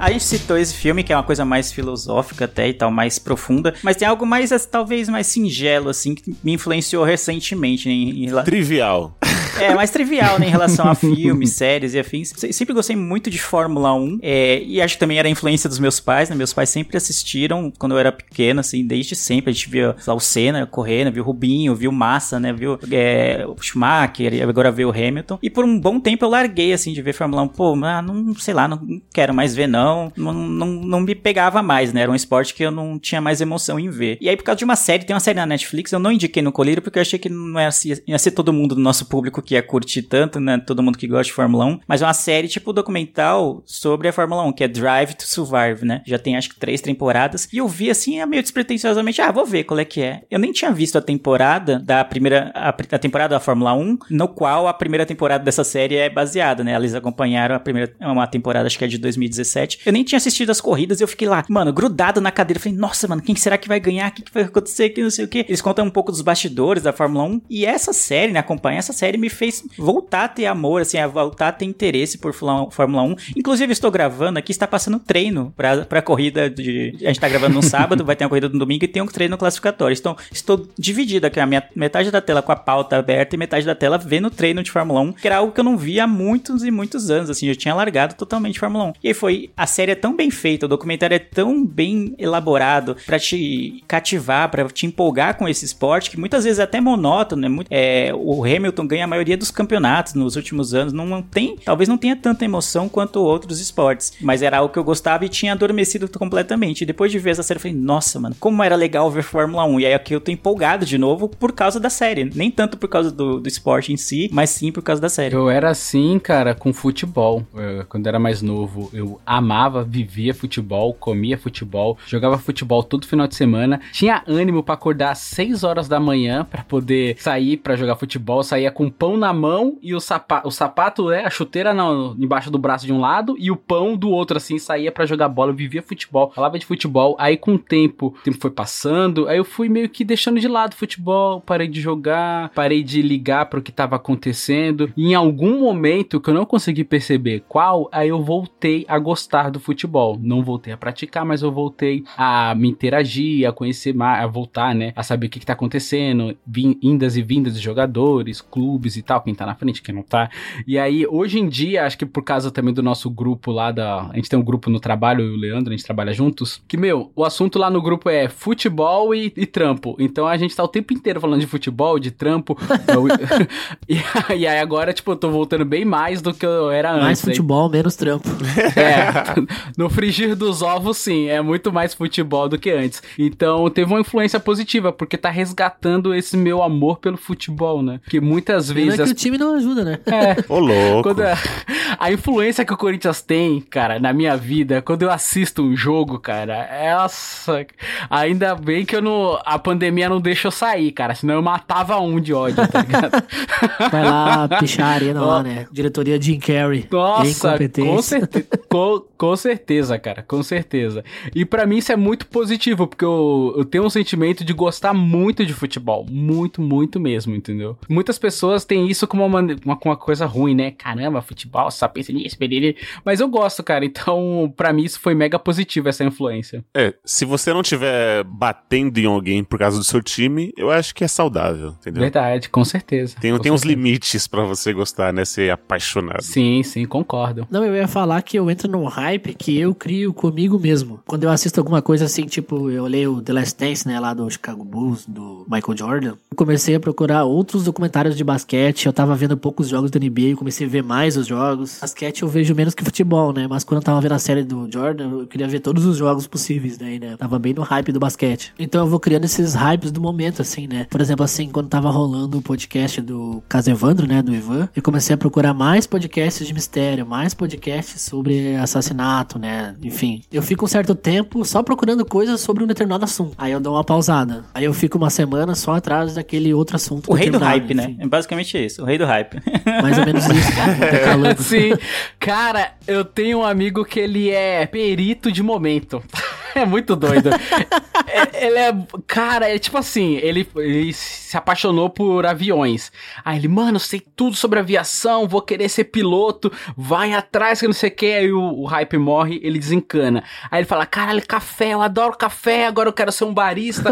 A gente citou esse filme, que é uma coisa mais filosófica até e tal, mais profunda, mas tem algo mais, talvez, mais singelo, assim, que me influenciou recentemente em, em, rela- Trivial. É, mais trivial, né, em relação a filmes, séries e afins. Se- Sempre gostei muito de Fórmula 1, é, e acho que também era a influência dos meus pais, né? Meus pais sempre assistiram quando eu era pequeno, assim, desde sempre. A gente via lá, o Senna correndo, viu o Rubinho, viu o Massa, né? Viu é, o Schumacher, agora veio o Hamilton. E por um bom tempo eu larguei, assim, de ver Fórmula 1. Pô, mas não, sei lá, não quero mais ver, não. Não, não. não me pegava mais, né? Era um esporte que eu não tinha mais emoção em ver. E aí, por causa de uma série, tem uma série na Netflix, eu não indiquei no Colírio porque eu achei que não ia ser, ia ser todo mundo do nosso público que ia curtir tanto, né? Todo mundo que gosta de Fórmula 1. Mas é uma série, tipo, documental sobre a Fórmula 1, que é Drive to Survive, né? Já tem acho que três temporadas. E eu vi assim, é meio despretensiosamente, ah, vou ver qual é que é. Eu nem tinha visto a temporada da primeira. A, a temporada da Fórmula 1, no qual a primeira temporada dessa série é baseada, né? Eles acompanharam a primeira. é Uma temporada, acho que é de 2017. Eu nem tinha assistido as corridas, eu fiquei lá, mano, grudado na cadeira. Falei, nossa, mano, quem será que vai ganhar? O que, que vai acontecer? Que não sei o que. Eles contam um pouco dos bastidores da Fórmula 1. E essa série, né? Acompanhar essa série me fez voltar a ter amor, assim, a voltar a ter interesse por Fórmula 1. Inclusive, estou gravando aqui, está passando treino pra, pra corrida de. A gente tá gravando no sábado, vai ter uma corrida no domingo e tem um treino classificatório. Então, estou dividido aqui, a minha metade da tela com a pauta aberta e metade da tela vendo o treino de Fórmula 1, que era algo que eu não via há muitos e muitos anos, assim, eu tinha largado totalmente Fórmula 1. E aí foi, a série é tão bem feita, o documentário é tão bem elaborado pra te cativar, pra te empolgar com esse esporte, que muitas vezes é até monótono, né? Muito- é, o Hamilton ganha a maioria dos campeonatos nos últimos anos, não, tem, talvez não tenha tanta emoção quanto outros esportes, mas era algo que eu gostava e tinha adormecido completamente. E depois de ver essa série, eu falei, nossa, mano, como era legal ver Fórmula 1. E aí aqui eu tô empolgado de novo por causa da série. Nem tanto por causa do, do esporte em si, mas sim por causa da série. Eu era assim, cara, com futebol. Eu, quando era mais novo, eu amava, vivia futebol, comia futebol, jogava futebol todo final de semana. Tinha ânimo pra acordar às 6 horas da manhã pra poder sair pra jogar futebol. Saía com pão na mão e o, sapa o sapato, é, a chuteira na- embaixo do braço de um lado e o pão do outro, assim, saía pra jogar bola. Eu vivia futebol, falava de futebol. Aí com o tempo, o tempo foi passando, aí eu fui meio que deixando de lado o futebol, parei de jogar, parei de ligar pro que tava acontecendo. E em algum momento que eu não consegui perceber qual, aí eu voltei a gostar do futebol. Não voltei a praticar, mas eu voltei a me interagir, a conhecer mais, a voltar, né? A saber o que, que tá acontecendo, vin- indas e vindas de jogadores, clubes e tal, quem tá na frente, quem não tá. E aí, hoje em dia, acho que por causa também do nosso grupo lá da. A gente tem um grupo no trabalho, eu e o Leandro, a gente trabalha juntos. Que, meu, o assunto lá no grupo é futebol e, e trampo. Então a gente tá o tempo inteiro falando de futebol, de trampo. E, e aí agora, tipo, eu tô voltando bem mais do que eu era antes. Mais aí. futebol, menos trampo. É, no frigir dos ovos, sim, é muito mais futebol do que antes. Então teve uma influência positiva, porque tá resgatando esse meu amor pelo futebol, né? Que muitas Pena vezes. que as- o time não ajuda, né? É, Ô, louco. quando a, a influência que o Corinthians tem, cara, na minha vida, quando eu assisto um jogo, cara, é, nossa, ainda bem que eu não, a pandemia não deixa eu sair, cara, senão eu matava um de ódio, tá ligado? Vai lá pichar a arena lá, né? Diretoria Jim Carrey. Nossa, com, certe com, com certeza, cara, com certeza. E pra mim isso é muito positivo, porque eu, eu tenho um sentimento de gostar muito de futebol, muito, muito mesmo, entendeu? Muitas pessoas têm isso como uma, uma, uma coisa ruim, né? Caramba, futebol, só pensa nisso, beleza. Mas eu gosto, cara, então pra mim isso foi mega positivo, essa influência. É, se você não tiver batendo em alguém por causa do seu time, eu acho que é saudável, entendeu? Verdade, com certeza. Tem, com tem uns certeza. limites pra você gostar, né? Ser apaixonado. Sim, sim, concordo. Não, eu ia falar que eu entro num hype que eu crio comigo mesmo. Quando eu assisto alguma coisa assim, tipo, eu olhei o The Last Dance, né, lá do Chicago Bulls, do Michael Jordan. Eu comecei a procurar outros documentários de basquete. Eu tava vendo poucos jogos da NBA, eu comecei a ver mais os jogos. Basquete eu vejo menos que futebol, né? Mas quando eu tava vendo a série do Jordan, eu queria ver todos os jogos possíveis daí, né? Tava bem no hype do basquete. Então eu vou criando esses hypes do momento, assim, né? Por exemplo, assim, quando tava rolando o podcast do Caso Evandro, né? Do Ivan, eu comecei a procurar mais podcasts de mistério, mais podcasts sobre assassinato, né? Enfim, eu fico um certo tempo só procurando coisas sobre um determinado assunto. Aí eu dou uma pausada. Aí eu fico uma semana só atrás daquele outro assunto. O rei do hype, né? enfim. É basicamente isso, o rei do hype. Mais ou menos isso, né? Vou ter calango. Sim, cara, eu tenho um amigo que ele é perito de momento. É muito doido. É- ele é. Cara, é tipo assim, ele, ele se apaixonou por aviões. Aí ele, mano, sei tudo sobre aviação, vou querer ser piloto, vai atrás que não sei o que. Aí o, o hype morre, ele desencana. Aí ele fala: caralho, café, eu adoro café, agora eu quero ser um barista.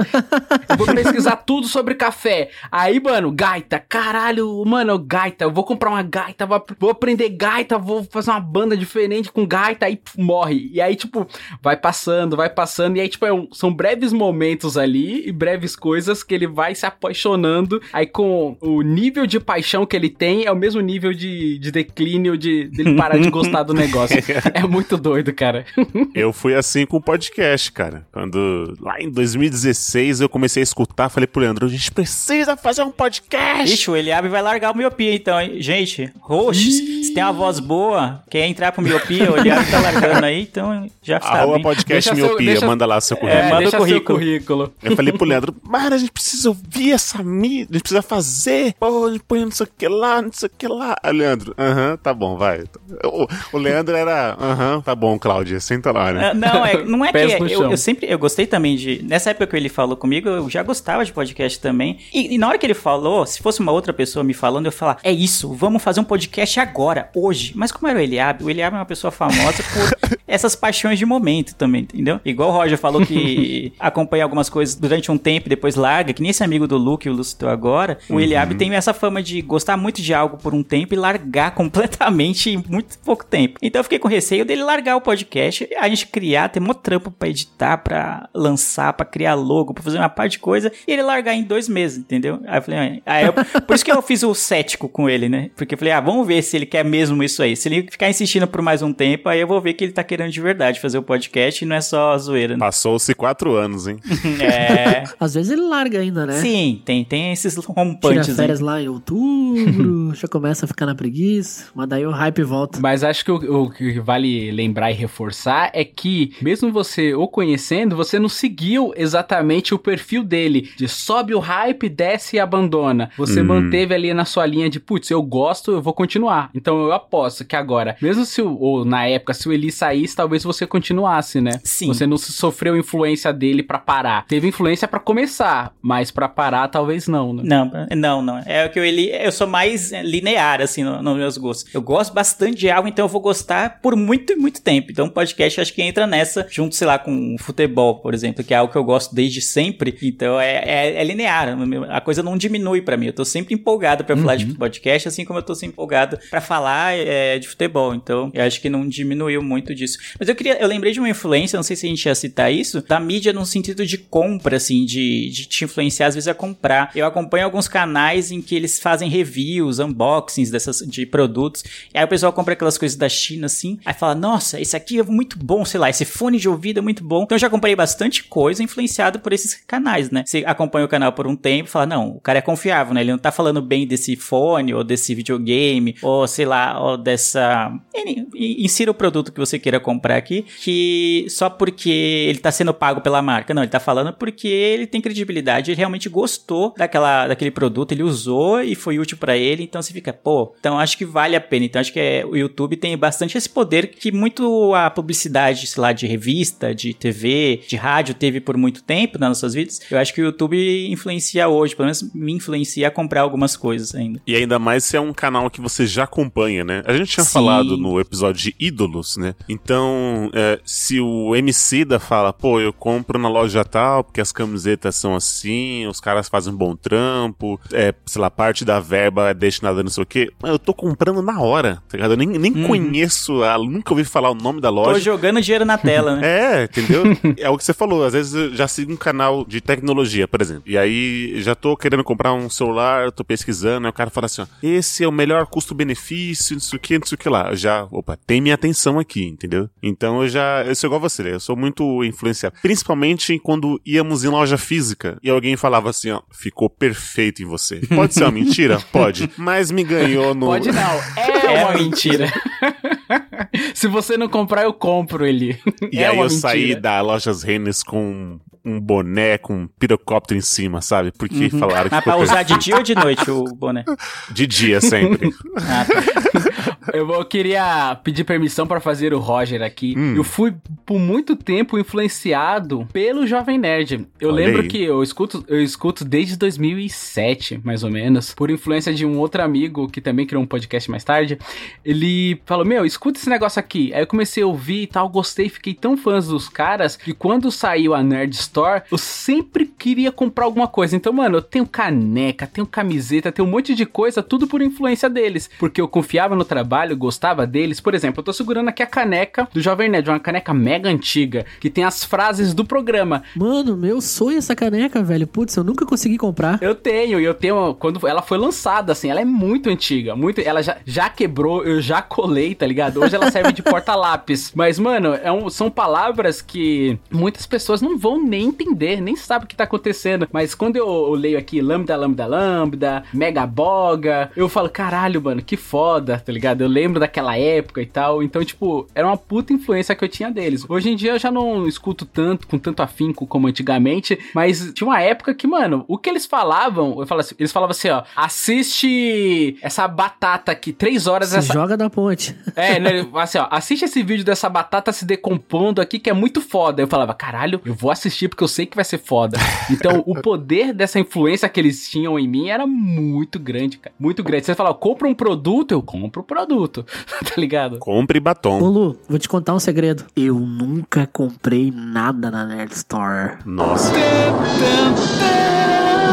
Eu vou pesquisar tudo sobre café. Aí, mano, gaita, caralho, mano, gaita, eu vou comprar uma gaita, vou, aprender gaita, vou fazer uma banda diferente com gaita, aí morre. E aí, tipo, vai passando, vai passando, e aí, tipo, é um- são breves momentos ali e breves coisas que ele vai se apaixonando. Aí, com o nível de paixão que ele tem, é o mesmo nível de, de declínio de dele parar de gostar do negócio. É muito doido, cara. Eu fui assim com o podcast, cara. Quando lá em 2016 eu comecei a escutar, falei pro Leandro, a gente precisa fazer um podcast. Ixi, o Eliabe vai largar o miopia então, hein? Gente, roxo, se tem uma voz boa, quer entrar pro miopia, o Eliabe tá largando aí, então já sabe. Arroba hein? podcast Deixa seu- deixa- manda lá seu É, currículo. manda o currículo. currículo. Eu falei pro Leandro, mano, a gente precisa ouvir essa mídia, a gente precisa fazer. Pô, a gente põe não sei o que lá, não sei o que lá. Aí, Leandro, aham, tá bom, vai. O, o Leandro era, aham, tá bom, Cláudia, senta lá, né? Ah, Não, é, não é que é, eu, eu sempre eu gostei também de nessa época que ele falou comigo eu já gostava de podcast também e, e na hora que ele falou se fosse uma outra pessoa me falando eu ia falar é isso vamos fazer um podcast agora hoje mas como era o Eliabe o Eliabe é uma pessoa famosa por essas paixões de momento também entendeu igual o Roger falou que acompanha algumas coisas durante um tempo e depois larga que nem esse amigo do Luke o Lu citou agora o Eliabe tem essa fama de gostar muito de algo por um tempo e largar completamente em muito pouco tempo. Então eu fiquei com receio dele largar o podcast a gente criar ter mó trampo pra editar pra lançar pra criar logo pra fazer uma parte de coisa e ele largar em dois meses entendeu? Aí eu falei ah, aí eu- por isso que eu fiz o cético com ele né? Porque eu falei ah vamos ver se ele quer mesmo isso aí. Se ele ficar insistindo por mais um tempo aí eu vou ver que ele tá querendo de verdade fazer o podcast e não é só zoeira né? Passou-se quatro anos, hein? é Às vezes ele larga ainda, né? sim tem tem esses Tira rompantes aí. férias lá em outubro, já começa a ficar na preguiça, mas daí o hype volta. Mas acho que o, o que vale lembrar e reforçar é que, mesmo você o conhecendo, você não seguiu exatamente o perfil dele, de sobe o hype, desce e abandona. Você Uhum. manteve ali na sua linha de, putz, eu gosto, eu vou continuar. Então eu aposto que agora, mesmo se o, ou na época, se o Eli saísse, talvez você continuasse, né? Sim. Você não sofreu influência dele pra parar. Teve influência pra começar, mas pra parar, talvez não, né? Não, não, não. É o que eu ele, eu sou mais é, linear assim no- nos meus gostos. Eu gosto bastante de algo, então eu vou gostar por muito e muito tempo. Então o podcast acho que entra nessa, junto, sei lá, com o futebol, por exemplo, que é algo que eu gosto desde sempre. Então é, é, é linear. A coisa não diminui pra mim. Eu tô sempre empolgado pra falar de podcast, assim como eu tô sempre empolgado pra falar é, de futebol. Então eu acho que não diminuiu muito disso. Mas eu queria, eu lembrei de uma influência, não sei se a gente ia citar isso, da mídia no sentido de compra, assim, de, de te influenciar às vezes a comprar. Eu acompanho alguns canais em que eles fazem reviews, unboxings dessas, de produtos. E aí o pessoal compra aquelas coisas da China, assim. Aí fala, nossa, esse aqui é muito bom, sei lá, esse fone de ouvido é muito bom. Então eu já comprei bastante coisa influenciado por esses canais, né? Você acompanha o canal por um tempo fala, não, o cara é confiável, né? Ele não tá falando bem desse fone ou desse videogame ou sei lá, ou dessa. Insira o produto que você queira comprar aqui, que só porque ele tá sendo pago pela marca. Não, ele tá falando porque ele tem credibilidade, ele realmente gostou daquela, daquele produto, ele usou e foi útil pra ele, então você fica, pô, então acho que vale a pena. Então acho que é, o YouTube tem bastante esse poder que muito a publicidade, sei lá, de revista, de TV, de rádio teve por muito tempo nas nossas vidas. Eu acho que o YouTube influencia hoje, pelo menos me influencia a comprar algumas coisas ainda. E ainda mais se é um canal que você já acompanha, né? A gente tinha Sim. falado no episódio de ídolos, né? Então, é, se o MC da fala, pô, eu compro na loja tal, porque as camisetas são assim, os caras fazem um bom trampo, é, sei lá, parte da verba é destinada não sei o quê. Mas eu tô comprando na hora, tá ligado? Eu nem, nem conheço, a, nunca ouvi falar o nome da Tô loja. jogando dinheiro na tela, né? É, entendeu? é o que você falou. Às vezes eu já sigo um canal de tecnologia, por exemplo. E aí já tô querendo comprar um celular, tô pesquisando, aí o cara fala assim: ó, esse é o melhor custo-benefício, não sei o que, não sei o que lá. Eu já, opa, tem minha atenção aqui, entendeu? Então eu já, eu sou igual você, eu sou muito influenciado. Principalmente quando íamos em loja física e alguém falava assim: ó, ficou perfeito em você. Pode ser uma mentira? Pode. Mas me ganhou no. Pode não, é, É uma mentira. Se você não comprar, eu compro ele. E é aí uma eu saí mentira. da Lojas Rennes com um boné com um pirocóptero em cima, sabe? Porque falaram que Mas pra usar de dia ou de noite o boné? de dia sempre. Ah, tá. Eu vou- queria pedir permissão pra fazer o Roger aqui. Hum. Eu fui por muito tempo influenciado pelo Jovem Nerd. Eu lembro que eu escuto, eu escuto desde 2007, mais ou menos, por influência de um outro amigo que também criou um podcast mais tarde. Ele falou: Meu, escuta esse negócio aqui. Aí eu comecei a ouvir e tal, gostei, fiquei tão fã dos caras que quando saiu a Nerd Store, eu sempre queria comprar alguma coisa. Então, mano, eu tenho caneca, tenho camiseta, tenho um monte de coisa, tudo por influência deles. Porque eu confiava no trabalho, gostava deles. Por exemplo, eu tô segurando aqui a caneca do Jovem Nerd, uma caneca mega antiga, que tem as frases do programa. Mano, meu sonho é essa caneca, velho. Putz, eu nunca consegui comprar. Eu tenho, e eu tenho. Quando ela foi lançada, assim, ela é muito antiga. Muito, ela já, já quebrou, eu já colei, tá ligado? Hoje ela serve de porta-lápis. Mas, mano, é um- são palavras que muitas pessoas não vão nem entender, nem sabem o que tá acontecendo. Mas quando eu, eu leio aqui lambda, lambda, lambda, mega boga, eu falo, caralho, mano, que foda, tá ligado? Eu lembro daquela época e tal. Então, tipo, era uma puta influência que eu tinha deles. Hoje em dia eu já não escuto tanto, com tanto afinco como antigamente, mas tinha uma época que, mano, o que eles falavam, eu falo assim, eles falavam assim, ó, assiste essa batata aqui, três horas Se essa. joga da ponte. É, né, assim, ó, assiste esse vídeo dessa batata se decompondo aqui que é muito foda. Eu falava, caralho, eu vou assistir porque eu sei que vai ser foda. Então, o poder dessa influência que eles tinham em mim era muito grande, cara. Muito grande. Você fala, compra um produto, eu compro o produto. tá ligado? Compre Ô batom. Lu, vou te contar um segredo. Eu nunca comprei nada na Nerd Store. Nossa.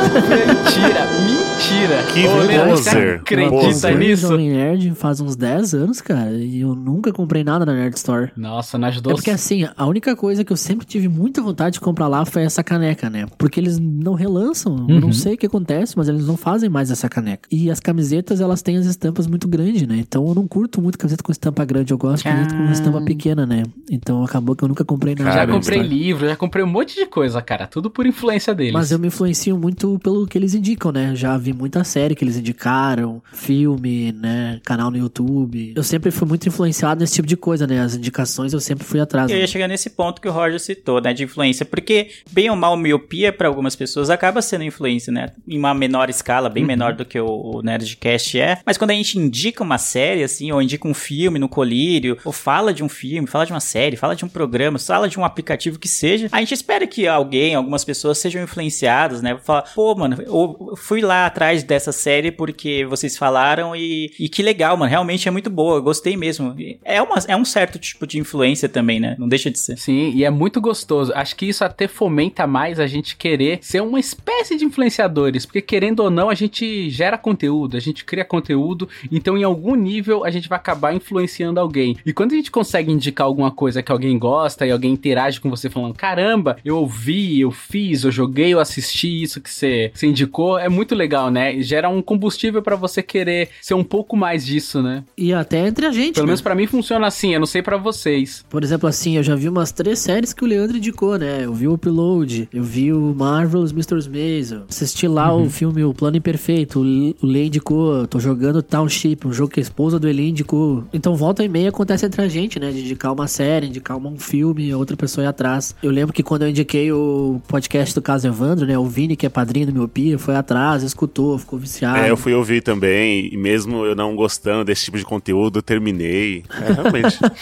Mentira, mentira. Que poser. acredita Poser. nisso? Jovem Nerd faz uns 10 anos, cara, e eu nunca comprei nada na Nerd Store. Nossa, não ajudou. É porque assim, a única coisa que eu sempre tive muita vontade de comprar lá foi essa caneca, né? Porque eles não relançam, eu não Uhum. sei o que acontece, mas eles não fazem mais essa caneca. E as camisetas, elas têm as estampas muito grandes, né? Então eu não curto muito camiseta com estampa grande, eu gosto de camiseta com Ah. estampa pequena, né? Então acabou que eu nunca comprei nada. já comprei livro, já comprei um monte de coisa, cara. Tudo por influência deles. Mas eu me influencio muito pelo que eles indicam, né? Já vi muita série que eles indicaram, filme, né? Canal no YouTube. Eu sempre fui muito influenciado nesse tipo de coisa, né? As indicações eu sempre fui atrás. Eu né? ia chegar nesse ponto que o Roger citou, né, de influência, porque bem ou mal miopia para algumas pessoas acaba sendo influência, né, em uma menor escala, bem menor do que o, o Nerdcast é, mas quando a gente indica uma série, assim, ou indica um filme no colírio, ou fala de um filme, fala de uma série, fala de um programa, fala de um aplicativo que seja, a gente espera que alguém, algumas pessoas sejam influenciadas, né, fala, pô, mano, eu fui lá atrás dessa série porque vocês falaram e, e que legal, mano, realmente é muito boa, eu gostei mesmo. É, uma, é um certo tipo de influência também, né, não deixa de ser. Sim, e é muito gostoso. Acho que isso até fomenta mais a gente querer ser uma espécie de influenciadores, porque querendo ou não, a gente gera conteúdo, a gente cria conteúdo, então em algum nível a gente vai acabar influenciando alguém. E quando a gente consegue indicar alguma coisa que alguém gosta e alguém interage com você falando: caramba, eu ouvi, eu fiz, eu joguei, eu assisti isso que você, você indicou, é muito legal, né? E gera um combustível pra você querer ser um pouco mais disso, né? E até entre a gente. Pelo né? menos pra mim funciona assim, eu não sei pra vocês. Por exemplo, assim, eu já vi umas três séries que o Leandro indicou, né? Eu vi o Upload, eu vi o Marvelous Mr. Maisel, assisti lá o filme O Plano Imperfeito, o Lê indicou, tô jogando Township, um jogo que a esposa do Eli indicou. Então volta e meia acontece entre a gente, né? De indicar uma série, indicar um filme, outra pessoa ir atrás. Eu lembro que quando eu indiquei o podcast do caso Evandro, né? O Vini, que é padrinho do Miopia, foi atrás, escutou, ficou viciado. É, eu fui ouvir também, e mesmo eu não gostando desse tipo de conteúdo, eu terminei. É, realmente.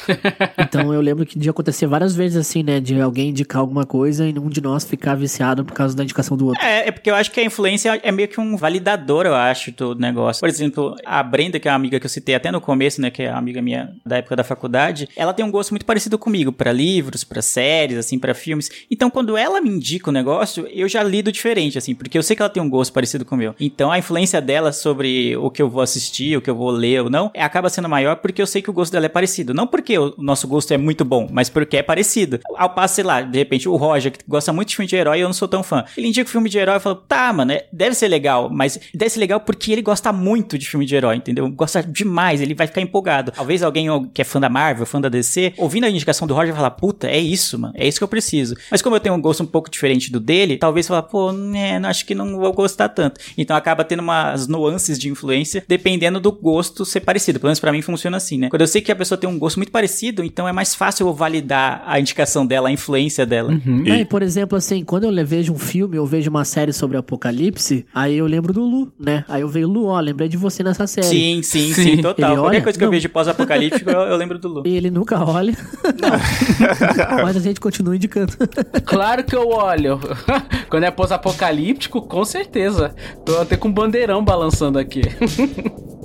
Então eu lembro que de acontecer várias vezes assim, né? De alguém indicar alguma coisa e um de nós ficar viciado por causa da indicação do outro. É, é porque eu acho que a influência é meio que um validador, eu acho, do negócio. Por exemplo, a Brenda, que é uma amiga que eu citei até no começo, né, que é uma amiga minha da época da faculdade, ela tem um gosto muito parecido comigo, pra livros, pra séries, assim, pra filmes. Então, quando ela me indica o negócio, eu já lido diferente, assim, porque eu sei que ela tem um gosto parecido com o meu. Então, a influência dela sobre o que eu vou assistir, o que eu vou ler ou não, é, acaba sendo maior porque eu sei que o gosto dela é parecido. Não porque o nosso gosto é muito bom, mas porque é parecido. Ao passo, sei lá, de repente, o Roger, que gosta muito de filme de herói, eu não sou tão fã. Ele indica o filme de herói e fala, tá, mano, é- deve ser legal, mas deve ser legal porque ele gosta muito de filme de herói, entendeu? Gosta demais, ele vai ficar empolgado. Talvez alguém que é fã da Marvel, fã da DC, ouvindo a indicação do Roger, falar, puta, é isso, mano, é isso que eu preciso. Mas como eu tenho um gosto um pouco diferente do dele, talvez falar, pô, né, não, acho acho que não vou gostar tanto. Então acaba tendo umas nuances de influência dependendo do gosto ser parecido. Pelo menos pra mim funciona assim, né? Quando eu sei que a pessoa tem um gosto muito parecido, então é mais fácil eu validar a indicação dela, a influência dela. Uhum. Não, e, por exemplo, assim, quando eu vejo um filme ou vejo uma série sobre apocalipse, aí eu lembro do Lu, né? Aí eu vejo Lu, ó, lembrei de você nessa série. Sim, sim, sim, Sim. total. Ele Qualquer olha? coisa que eu Não. vejo de pós-apocalíptico, eu, eu lembro do Lu. E ele nunca olha. Mas a gente continua indicando. Claro que eu olho. Quando é com certeza. Tô até com bandeirão balançando aqui.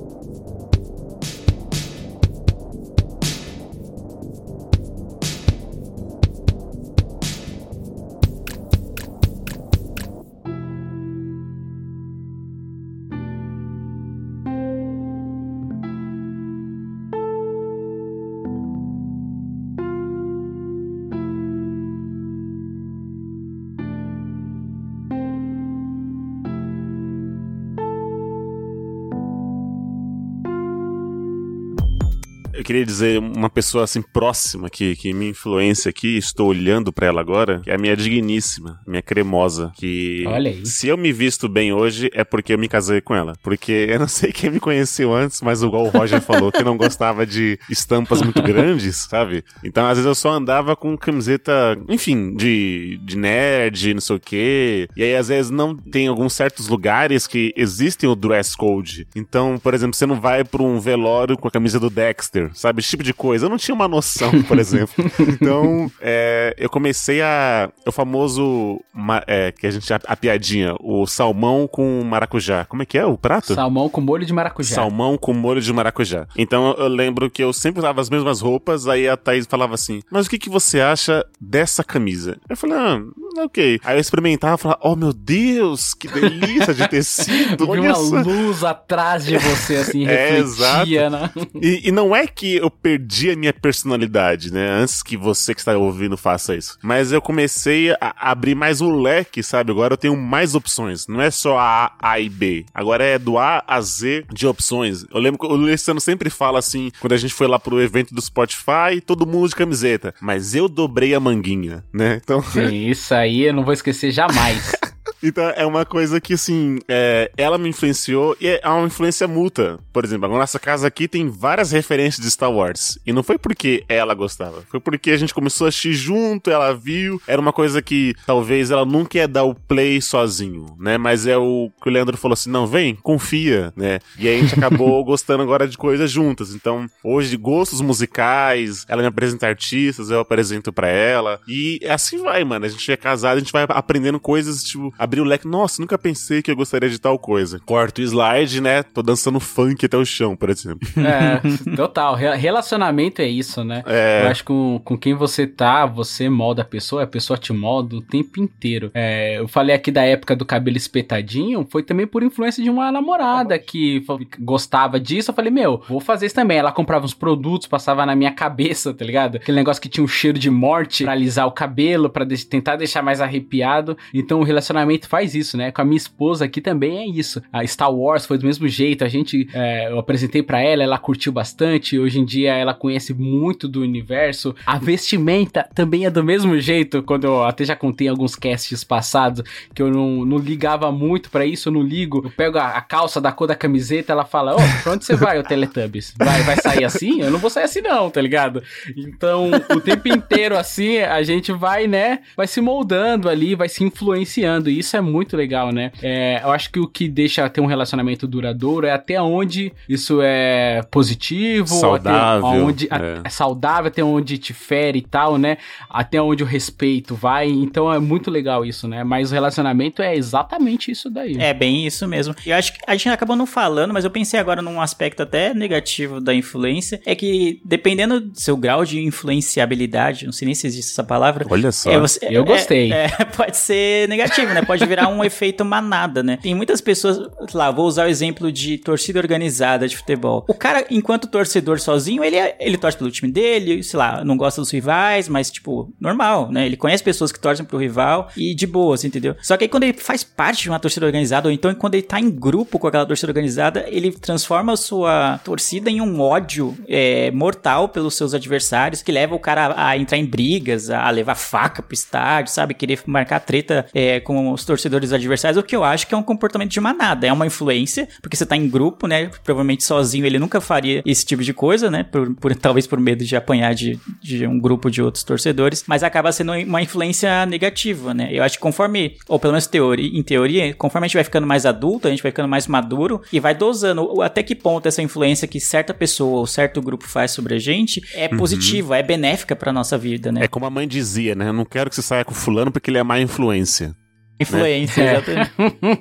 Eu queria dizer uma pessoa assim próxima que, que me influencia aqui, estou olhando pra ela agora, que é a minha digníssima, minha cremosa, que Olha aí. se eu me visto bem hoje é porque eu me casei com ela. Porque eu não sei quem me conheceu antes, mas igual o Roger falou, que não gostava de estampas muito grandes, sabe? Então às vezes eu só andava com camiseta, enfim, de, de nerd, não sei o quê. E aí às vezes não tem alguns certos lugares que existem o dress code. Então, por exemplo, você não vai pra um velório com a camisa do Dexter, sabe? Esse tipo de coisa. Eu não tinha uma noção, por exemplo. Então, é, eu comecei a. O famoso. é, que a gente. A, a piadinha. O salmão com maracujá. Como é que é o prato? Salmão com molho de maracujá. Salmão com molho de maracujá. Então eu lembro que eu sempre usava as mesmas roupas, aí a Thaís falava assim: Mas o que, que você acha dessa camisa? Eu falei, ah, ok. Aí eu experimentava e falava, oh meu Deus, que delícia de tecido. Olha uma só. luz atrás de você, assim, É, refletia, né? E, e não é que eu perdi a minha personalidade, né? Antes que você que está ouvindo faça isso. Mas eu comecei a abrir mais o leque, sabe? Agora eu tenho mais opções. Não é só A, A e B. Agora é do A a Z de opções. Eu lembro que o Luciano sempre fala assim, quando a gente foi lá pro evento do Spotify, todo mundo de camiseta. Mas eu dobrei a manguinha, né? Então. Sim, isso aí eu não vou esquecer jamais. Então é uma coisa que, assim, é, ela me influenciou e é uma influência mútua. Por exemplo, a nossa casa aqui tem várias referências de Star Wars. E não foi porque ela gostava, foi porque a gente começou a assistir junto, ela viu. Era uma coisa que talvez ela nunca ia dar o play sozinho, né? Mas é o que o Leandro falou assim: não, vem, confia, né? E aí a gente acabou gostando agora de coisas juntas. Então, hoje, gostos musicais, ela me apresenta artistas, eu apresento pra ela. E assim vai, mano. A gente é casado, a gente vai aprendendo coisas, tipo, abrir o leque. Nossa, nunca pensei que eu gostaria de tal coisa. Corto o slide, né? Tô dançando funk até o chão, por exemplo. É, total. Re- Relacionamento é isso, né? É. Eu acho que com, com quem você tá, você molda a pessoa, a pessoa te molda o tempo inteiro. É, eu falei aqui da época do cabelo espetadinho, foi também por influência de uma namorada que gostava disso. Eu falei, meu, vou fazer isso também. Ela comprava uns produtos, passava na minha cabeça, tá ligado? Aquele negócio que tinha um cheiro de morte pra alisar o cabelo, pra de- tentar deixar mais arrepiado. Então o relacionamento faz isso, né? Com a minha esposa aqui também é isso. A Star Wars foi do mesmo jeito. A gente, é, eu apresentei pra ela, ela curtiu bastante. Hoje em dia ela conhece muito do universo. A vestimenta também é do mesmo jeito. Quando eu até já contei alguns casts passados que eu não, não ligava muito pra isso, eu não ligo. Eu pego a, a calça da cor da camiseta, ela fala: Ô, pra onde você vai, ô Teletubbies? Vai, vai sair assim? Eu não vou sair assim, não, tá ligado? Então, o tempo inteiro assim, a gente vai, né? Vai se moldando ali, vai se influenciando. E isso é muito legal, né? É, eu acho que o que deixa ter um relacionamento duradouro é até onde isso é positivo, Saudável, até onde é. é saudável, até onde te fere e tal, né? Até onde o respeito vai. Então é muito legal isso, né? Mas o relacionamento é exatamente isso daí. É bem isso mesmo. Eu acho que a gente acabou não falando, mas eu pensei agora num aspecto até negativo da influência. É que dependendo do seu grau de influenciabilidade, não sei nem se existe essa palavra. Olha só. é, você- Eu é- gostei. é, pode ser negativo, né? Pode virar um efeito manada, né? Tem muitas pessoas, sei lá, vou usar o exemplo de torcida organizada de futebol. O cara, enquanto torcedor sozinho, ele, é- ele torce pelo time dele, sei lá, não gosta dos rivais, mas, tipo, normal, né? Ele conhece pessoas que torcem pro rival e de boas, entendeu? Só que aí quando ele faz parte de uma torcida organizada, ou então quando ele tá em grupo com aquela torcida organizada, ele transforma a sua torcida em um ódio é, mortal pelos seus adversários, que leva o cara a, a entrar em brigas, a levar faca pro estádio, sabe? Querer marcar treta é, com os torcedores adversários, o que eu acho que é um comportamento de manada. É uma influência, porque você tá em grupo, né? Provavelmente sozinho ele nunca faria esse tipo de coisa, né? Por, por- talvez por medo de apanhar de, de um grupo de outros torcedores, mas acaba sendo uma influência negativa, né? Eu acho que conforme, ou pelo menos teoria, em teoria, conforme a gente vai ficando mais adulto, a gente vai ficando mais maduro e vai dosando até que ponto essa influência que certa pessoa ou certo grupo faz sobre a gente é positiva, é benéfica pra nossa vida, né? É como a mãe dizia, né? Eu não quero que você saia com fulano porque ele é má influência. Influência, exatamente.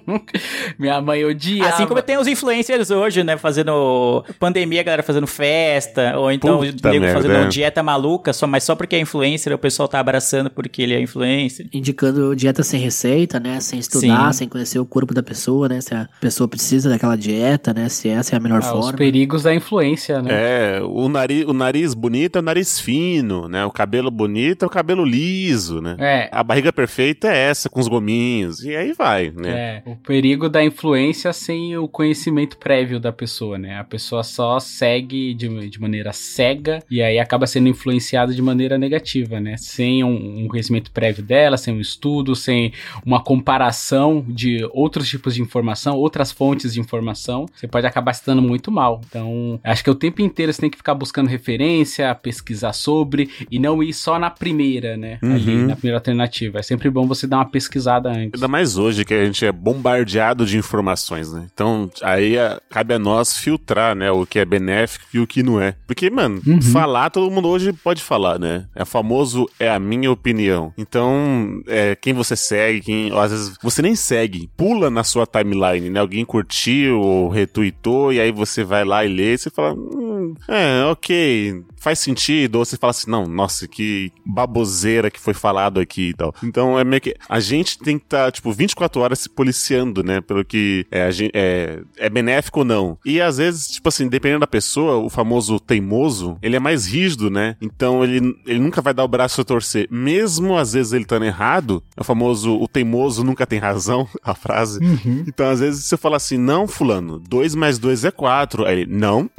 Minha mãe odiava. Assim como tem os influencers hoje, né? Fazendo pandemia, a galera fazendo festa, ou então Puta o nego merda, fazendo é. dieta maluca, só, mas só porque é influencer, o pessoal tá abraçando porque ele é influencer. Indicando dieta sem receita, né? Sem estudar, Sim. sem conhecer o corpo da pessoa, né? Se a pessoa precisa daquela dieta, né? Se essa é a melhor Ah, os forma. perigos da influência, né? É, o nariz, o nariz bonito é o nariz fino, né? O cabelo bonito é o cabelo liso, né? É. A barriga perfeita é essa, com os gominhos. E aí vai, né? É, o perigo da influência sem o conhecimento prévio da pessoa, né? A pessoa só segue de, de maneira cega e aí acaba sendo influenciada de maneira negativa, né? Sem um, um conhecimento prévio dela, sem um estudo, sem uma comparação de outros tipos de informação, outras fontes de informação, você pode acabar se dando muito mal. Então, acho que o tempo inteiro você tem que ficar buscando referência, pesquisar sobre e não ir só na primeira, né? Ali, Uhum. na primeira alternativa. É sempre bom você dar uma pesquisada Ainda mais hoje que a gente é bombardeado de informações, né? Então, aí a- cabe a nós filtrar, né? O que é benéfico e o que não é. Porque, mano, falar, todo mundo hoje pode falar, né? É famoso, é a minha opinião. Então, é, quem você segue, quem. às vezes você nem segue, pula na sua timeline, né? Alguém curtiu ou retweetou, e aí você vai lá e lê, e você fala, hum, é, ok, faz sentido. Ou você fala assim, não, nossa, que baboseira que foi falado aqui e tal. Então é meio que. A gente tem que estar, tipo, 24 horas se policiando, né? Pelo que é, a gen- é, é benéfico ou não. E às vezes, tipo assim, dependendo da pessoa, o famoso teimoso, ele é mais rígido, né? Então ele, ele nunca vai dar o braço a torcer. Mesmo às vezes ele estando errado, é o famoso o teimoso nunca tem razão, a frase. Então às vezes você fala assim, não, fulano, 2 mais 2 é 4. Aí ele, não.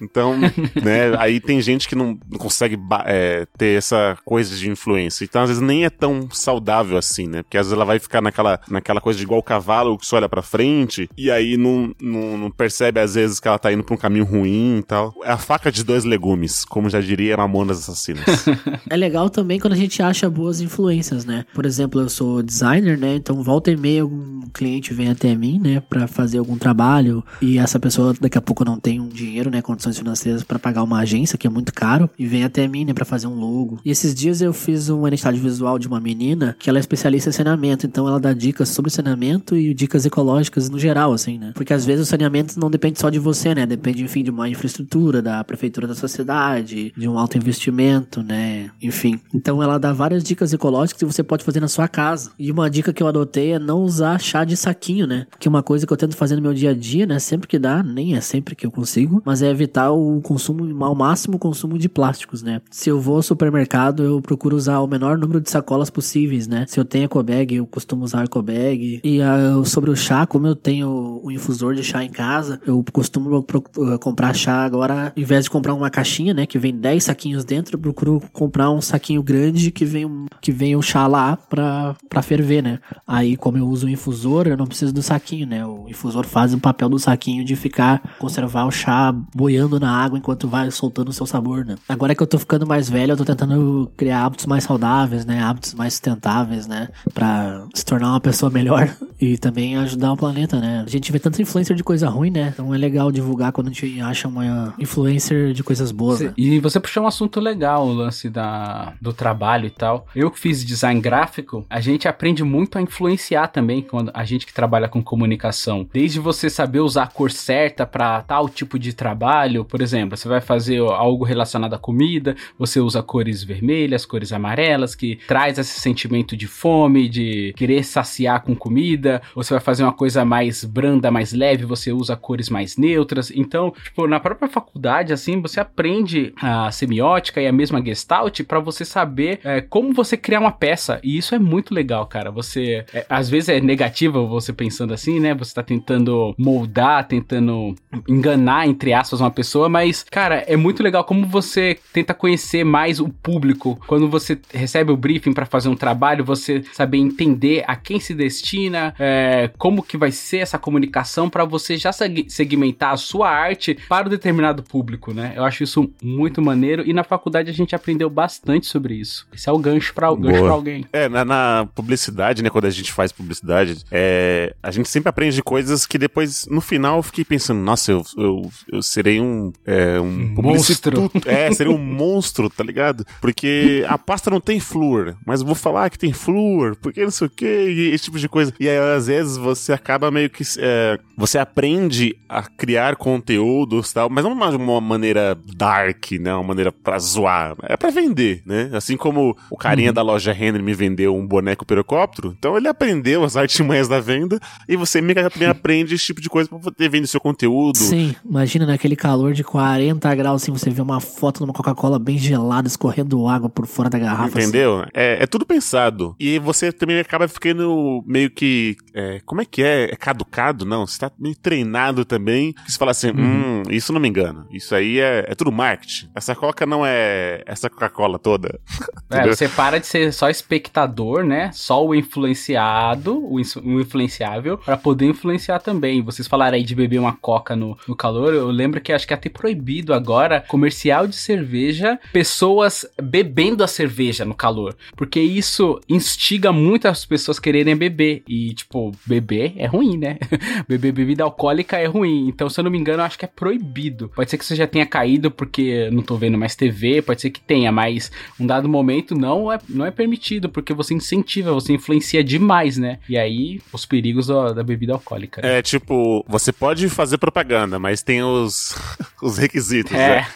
Então, né, aí tem gente que não, não consegue é, ter essa coisa de influência. Então às vezes nem é tão saudável assim, né? Porque às vezes ela vai ficar naquela, naquela coisa de igual cavalo que só olha pra frente e aí não, não, não percebe às vezes que ela tá indo pra um caminho ruim e tal. É a faca de dois legumes, como já diria Mamonas Assassinas. É legal também quando a gente acha boas influências, né? Por exemplo, eu sou designer, né? Então volta e meia algum cliente vem até mim, né, Pra fazer algum trabalho e essa pessoa daqui a pouco não tem um dinheiro, né, condições financeiras pra pagar uma agência que é muito caro e vem até mim, né, Pra fazer um logo. E esses dias eu fiz uma identidade visual de uma menina que ela é especialista em saneamento, então ela dá dicas sobre saneamento e dicas ecológicas no geral, assim, né? Porque às vezes o saneamento não depende só de você, né? Depende, enfim, de uma infraestrutura, da prefeitura da sociedade, de um alto investimento, né? Enfim. Então ela dá várias dicas ecológicas que você pode fazer na sua casa. E uma dica que eu adotei é não usar chá de saquinho, né? Que é uma coisa que eu tento fazer no meu dia a dia, né? Sempre que dá, nem é sempre que eu consigo, mas é evitar o consumo, ao máximo o consumo de plásticos, né? Se eu vou ao supermercado, eu procuro usar o menor número de sacolas possíveis, né? Se eu tenho ecobag, eu costumo usar ecobag. E ah, sobre o chá, como eu tenho o infusor de chá em casa, eu costumo uh, comprar chá agora, ao invés de comprar uma caixinha, né, que vem 10 saquinhos dentro, eu procuro comprar um saquinho grande que vem, que vem o chá lá pra, pra ferver, né? Aí, como eu uso o infusor, eu não preciso do saquinho, né? O infusor faz o papel do saquinho de ficar, conservar o chá boiando na água enquanto vai soltando o seu sabor, né? Agora que eu tô ficando mais velho, eu tô tentando criar hábitos mais saudáveis, né? Hábitos mais sustentáveis, né? Pra se tornar uma pessoa melhor e também ajudar o planeta, né? A gente vê tanta influencer de coisa ruim, né? Então é legal divulgar quando a gente acha uma influencer de coisas boas, né? E você puxou um assunto legal, o lance da, do trabalho e tal. Eu que fiz design gráfico, a gente aprende muito a influenciar também quando a gente que trabalha com comunicação. Desde você saber usar a cor certa para tal tipo de trabalho, por exemplo, você vai fazer algo relacionado à comida, você usa cores vermelhas, cores amarelas, que traz esse sentimento de fome, de querer saciar com comida, ou você vai fazer uma coisa mais branda, mais leve, você usa cores mais neutras. Então, tipo, na própria faculdade, assim, você aprende a semiótica e a mesma gestalt para você saber é, como você criar uma peça. E isso é muito legal, cara. Você, é, às vezes é negativo você pensando assim, né? Você tá tentando moldar, tentando enganar, entre aspas, uma pessoa, mas, cara, é, é muito legal como você tenta conhecer mais o público. Quando você recebe o briefing para fazer um trabalho, você saber entender a quem se destina, é, como que vai ser essa comunicação para você já seg- segmentar a sua arte para um determinado público, né? Eu acho isso muito maneiro e na faculdade a gente aprendeu bastante sobre isso. Esse é o gancho para alguém. É, na, na publicidade, né? Quando a gente faz publicidade, é, a gente sempre aprende coisas que depois, no final, eu fiquei pensando, nossa, eu, eu, eu serei um. É, um monstro. É, seria um monstro, tá ligado? Porque a pasta não tem flúor, mas eu vou falar que tem flúor, porque não sei o que, e esse tipo de coisa. E aí, às vezes, você acaba meio que. é, você aprende a criar conteúdos e tal, mas não uma, uma maneira dark, né? Uma maneira pra zoar. É pra vender, né? Assim como o carinha da loja Henry me vendeu um boneco pirocóptero, então ele aprendeu as artimanhas da venda e você meio que aprende esse tipo de coisa pra poder vender seu conteúdo. Sim, imagina naquele calor de 40 graus, assim, você vê uma foto de uma Coca-Cola bem gelada, escorrendo água por fora da garrafa. assim. Entendeu? É, é tudo pensado. E você também acaba ficando meio que. é, como é que é? É caducado? Não. Você tá meio treinado também. Que você fala assim: hum, isso não me engana. Isso aí é, é tudo marketing. Essa Coca não é essa Coca-Cola toda. É, você para de ser só espectador, né? Só o influenciado, o, o influenciável, pra poder influenciar também. Vocês falaram aí de beber uma coca no, no calor. Eu lembro que acho que é até proibido agora comercial de cerveja, pessoas bebendo a cerveja no calor. Porque isso instiga muitas pessoas quererem beber. E, tipo, beber é ruim, né? beber bebida alcoólica é ruim. Então, se eu não me engano, eu acho que é proibido. Pode ser que você já tenha caído porque não tô vendo mais TV, pode ser que tenha, mas um dado momento não é, não é permitido, porque você incentiva, você influencia demais, né? E aí, os perigos da, da bebida alcoólica. né? É tipo, você pode fazer propaganda, mas tem os, os requisitos, É, né?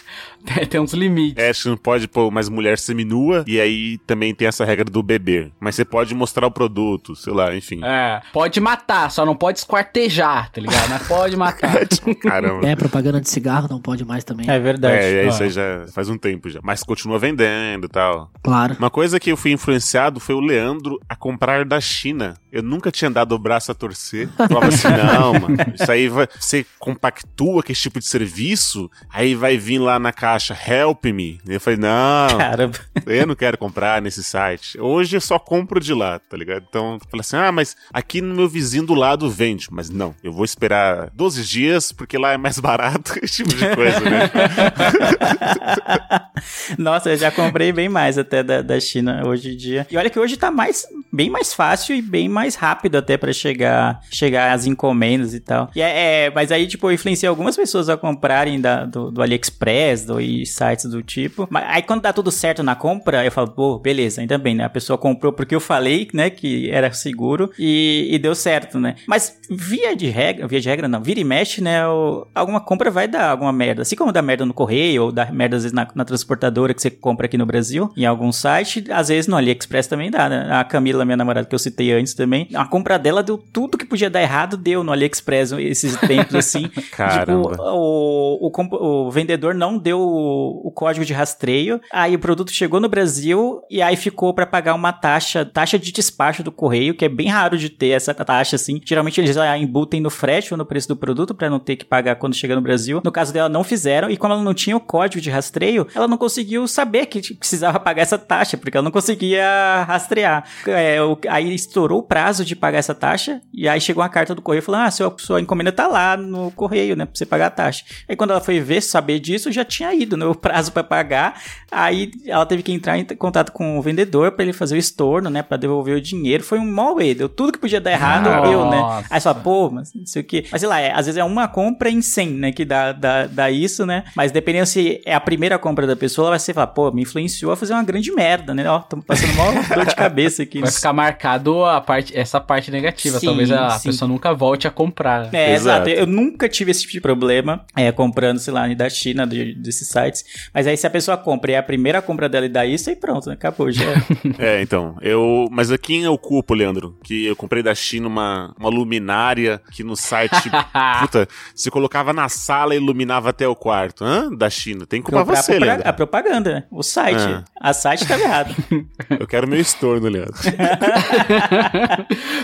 Tem, tem uns limites. É, você não pode pôr mais mulher seminua, e aí também tem essa regra do beber. Mas você pode mostrar o produto, sei lá, enfim. É, pode matar, só não pode esquartejar, tá ligado? Mas pode matar. Caramba. É, propaganda de cigarro não pode mais também. É verdade. É, é, isso aí já faz um tempo já. Mas continua vendendo e tal. Claro. Uma coisa que eu fui influenciado foi o Leandro a comprar da China. Eu nunca tinha dado o braço a torcer. Falava assim, não, mano, isso aí vai. Você compactua com esse tipo de serviço, aí vai vir lá na caixa, help me. Eu falei, não, Caramba. eu não quero comprar nesse site. Hoje eu só compro de lá, tá ligado? Então, eu falei assim, ah, mas aqui no meu vizinho do lado vende. Mas não, eu vou esperar 12 dias, porque lá é mais barato, esse tipo de coisa, né? Nossa, eu já comprei bem mais até da, da China hoje em dia. E olha que hoje tá mais, bem mais fácil e bem mais rápido até pra chegar, chegar as encomendas e tal. E é, é, mas aí, tipo, eu influenciei algumas pessoas a comprarem da, do, do AliExpress do, e sites do tipo. Mas aí quando dá tudo certo na compra, eu falo, pô, beleza, ainda bem, né? A pessoa comprou porque eu falei, né, que era seguro e, e deu certo, né? Mas via de regra, via de regra não, vira e mexe, né? o- alguma compra vai dar alguma merda. Assim como dá merda no correio ou dá merda às vezes na, na transportadora que você compra aqui no Brasil, em algum site, às vezes no AliExpress também dá, né? A Camila, minha namorada que eu citei antes também, a compra dela deu tudo que podia dar errado, deu no AliExpress esses tempos assim. Caramba. Tipo, o, o, o vendedor não deu o, código de rastreio, aí o produto chegou no Brasil e aí ficou pra pagar uma taxa, taxa de despacho do correio, que é bem raro de ter essa taxa assim. Geralmente eles já embutem no frete ou no preço do produto pra não ter que pagar quando chega no Brasil. No caso dela não fizeram e como ela não tinha o código de rastreio, ela não conseguiu saber que precisava pagar essa taxa, porque ela não conseguia rastrear. É, o- aí estourou o prazo de pagar essa taxa e aí chegou uma carta do correio falando: "Ah, sua, sua encomenda tá lá no correio, né, pra você pagar a taxa". Aí quando ela foi ver, saber disso, já tinha ido no prazo pra pagar. Aí ela teve que entrar em contato com o vendedor pra ele fazer o estorno, né, Pra devolver o dinheiro. Foi um mau way, deu tudo que podia dar errado, deu, né? Nossa. Aí você fala, pô, mas não sei o quê. Mas sei lá, é, às vezes é uma compra em 100, né, que dá, dá, dá isso, né? Mas dependendo se é a primeira compra da pessoa, ela vai ser falar, pô, me influenciou a fazer uma grande merda, né? Ó, tô passando mó dor de cabeça aqui. Vai ficar marcado a parte, essa parte negativa. Sim, Talvez a sim. pessoa nunca volte a comprar. É, exato. Exato. Eu nunca tive esse tipo de problema é, comprando, sei lá, da China, de- desses sites. Mas aí se a pessoa compra e é a primeira compra dela e dá isso, aí pronto, né? acabou já. É, então, eu. Mas quem eu culpo, Leandro? Que eu comprei da China uma, uma luminária que no site. puta, se colocava na sala e iluminava até o quarto. Hã? Da China. Tem que culpar Comprar você, a, Leandro. a propaganda, né? o site. Ah. A site tava errado. Eu quero meu estorno, Leandro.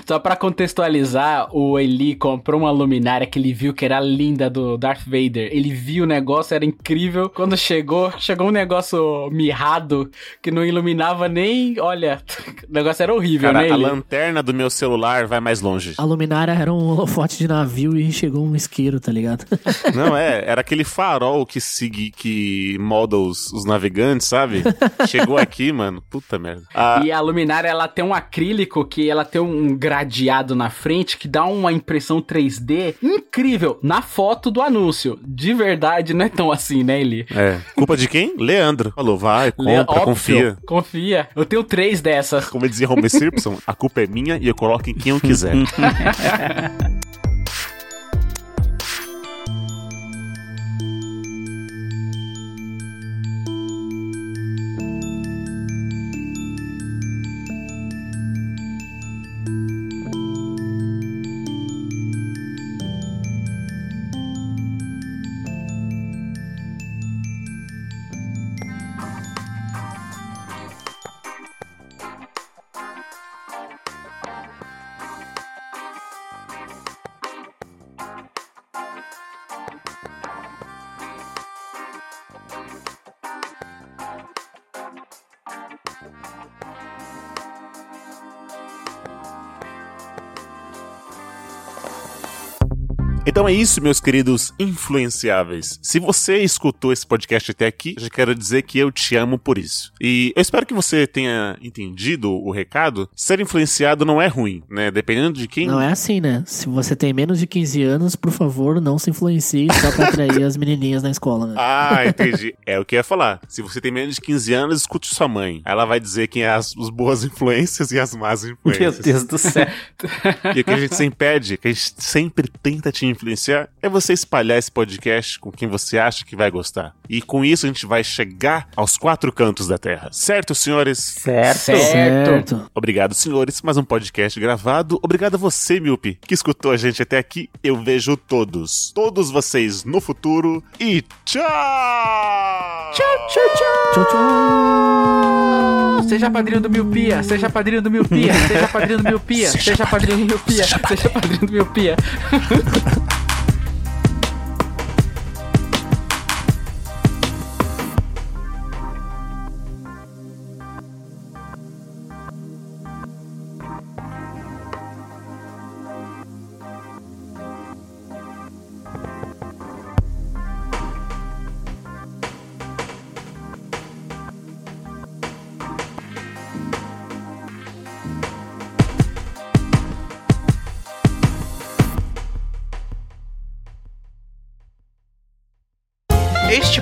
Só pra contextualizar, o Eli comprou uma luminária que ele viu que era linda do Darth Vader. Ele viu o negócio, era incrível. Quando, quando chegou, chegou um negócio mirrado que não iluminava nem. Olha, o negócio era horrível, Cara, né? a lanterna do meu celular vai mais longe. A luminária era um holofote de navio e chegou um isqueiro, tá ligado? Não, é, era aquele farol que sigue, que molda os, os navegantes, sabe? Chegou aqui, mano. Puta merda. Ah, E a luminária, ela tem um acrílico que ela tem um gradeado na frente que dá uma impressão 3D incrível na foto do anúncio. De verdade, não é tão assim, né, Eli? É. Culpa de quem? Leandro. Falou, vai, Le- compra, óbvio, confia. Confia. Eu tenho três dessas. Como dizia Homer Simpson, a culpa é minha e eu coloco em quem eu quiser. Então é isso, meus queridos influenciáveis. Se você escutou esse podcast até aqui, já quero dizer que eu te amo por isso. E eu espero que você tenha entendido o recado. Ser influenciado não é ruim, né? Dependendo de quem. Não é assim, né? Se você tem menos de 15 anos, por favor, não se influencie só pra atrair as menininhas na escola, né? Ah, entendi. É o que eu ia falar. Se você tem menos de 15 anos, escute sua mãe. Ela vai dizer quem é as, as boas influências e as más Meu influências. Deus do céu. E o que a gente sempre pede, que a gente sempre tenta te influenciar, é você espalhar esse podcast com quem você acha que vai gostar. E com isso a gente vai chegar aos quatro cantos da Terra. Certo, senhores? Certo. Certo. Obrigado, senhores. Mais um podcast gravado. Obrigado a você, Milpe, que escutou a gente até aqui. Eu vejo todos, todos vocês no futuro. E tchau! Tchau, tchau, tchau! Tchau, tchau! Seja padrinho do Miopia, seja padrinho do Miopia, seja padrinho do Miopia, seja padrinho do Miopia, seja padrinho do Miopia.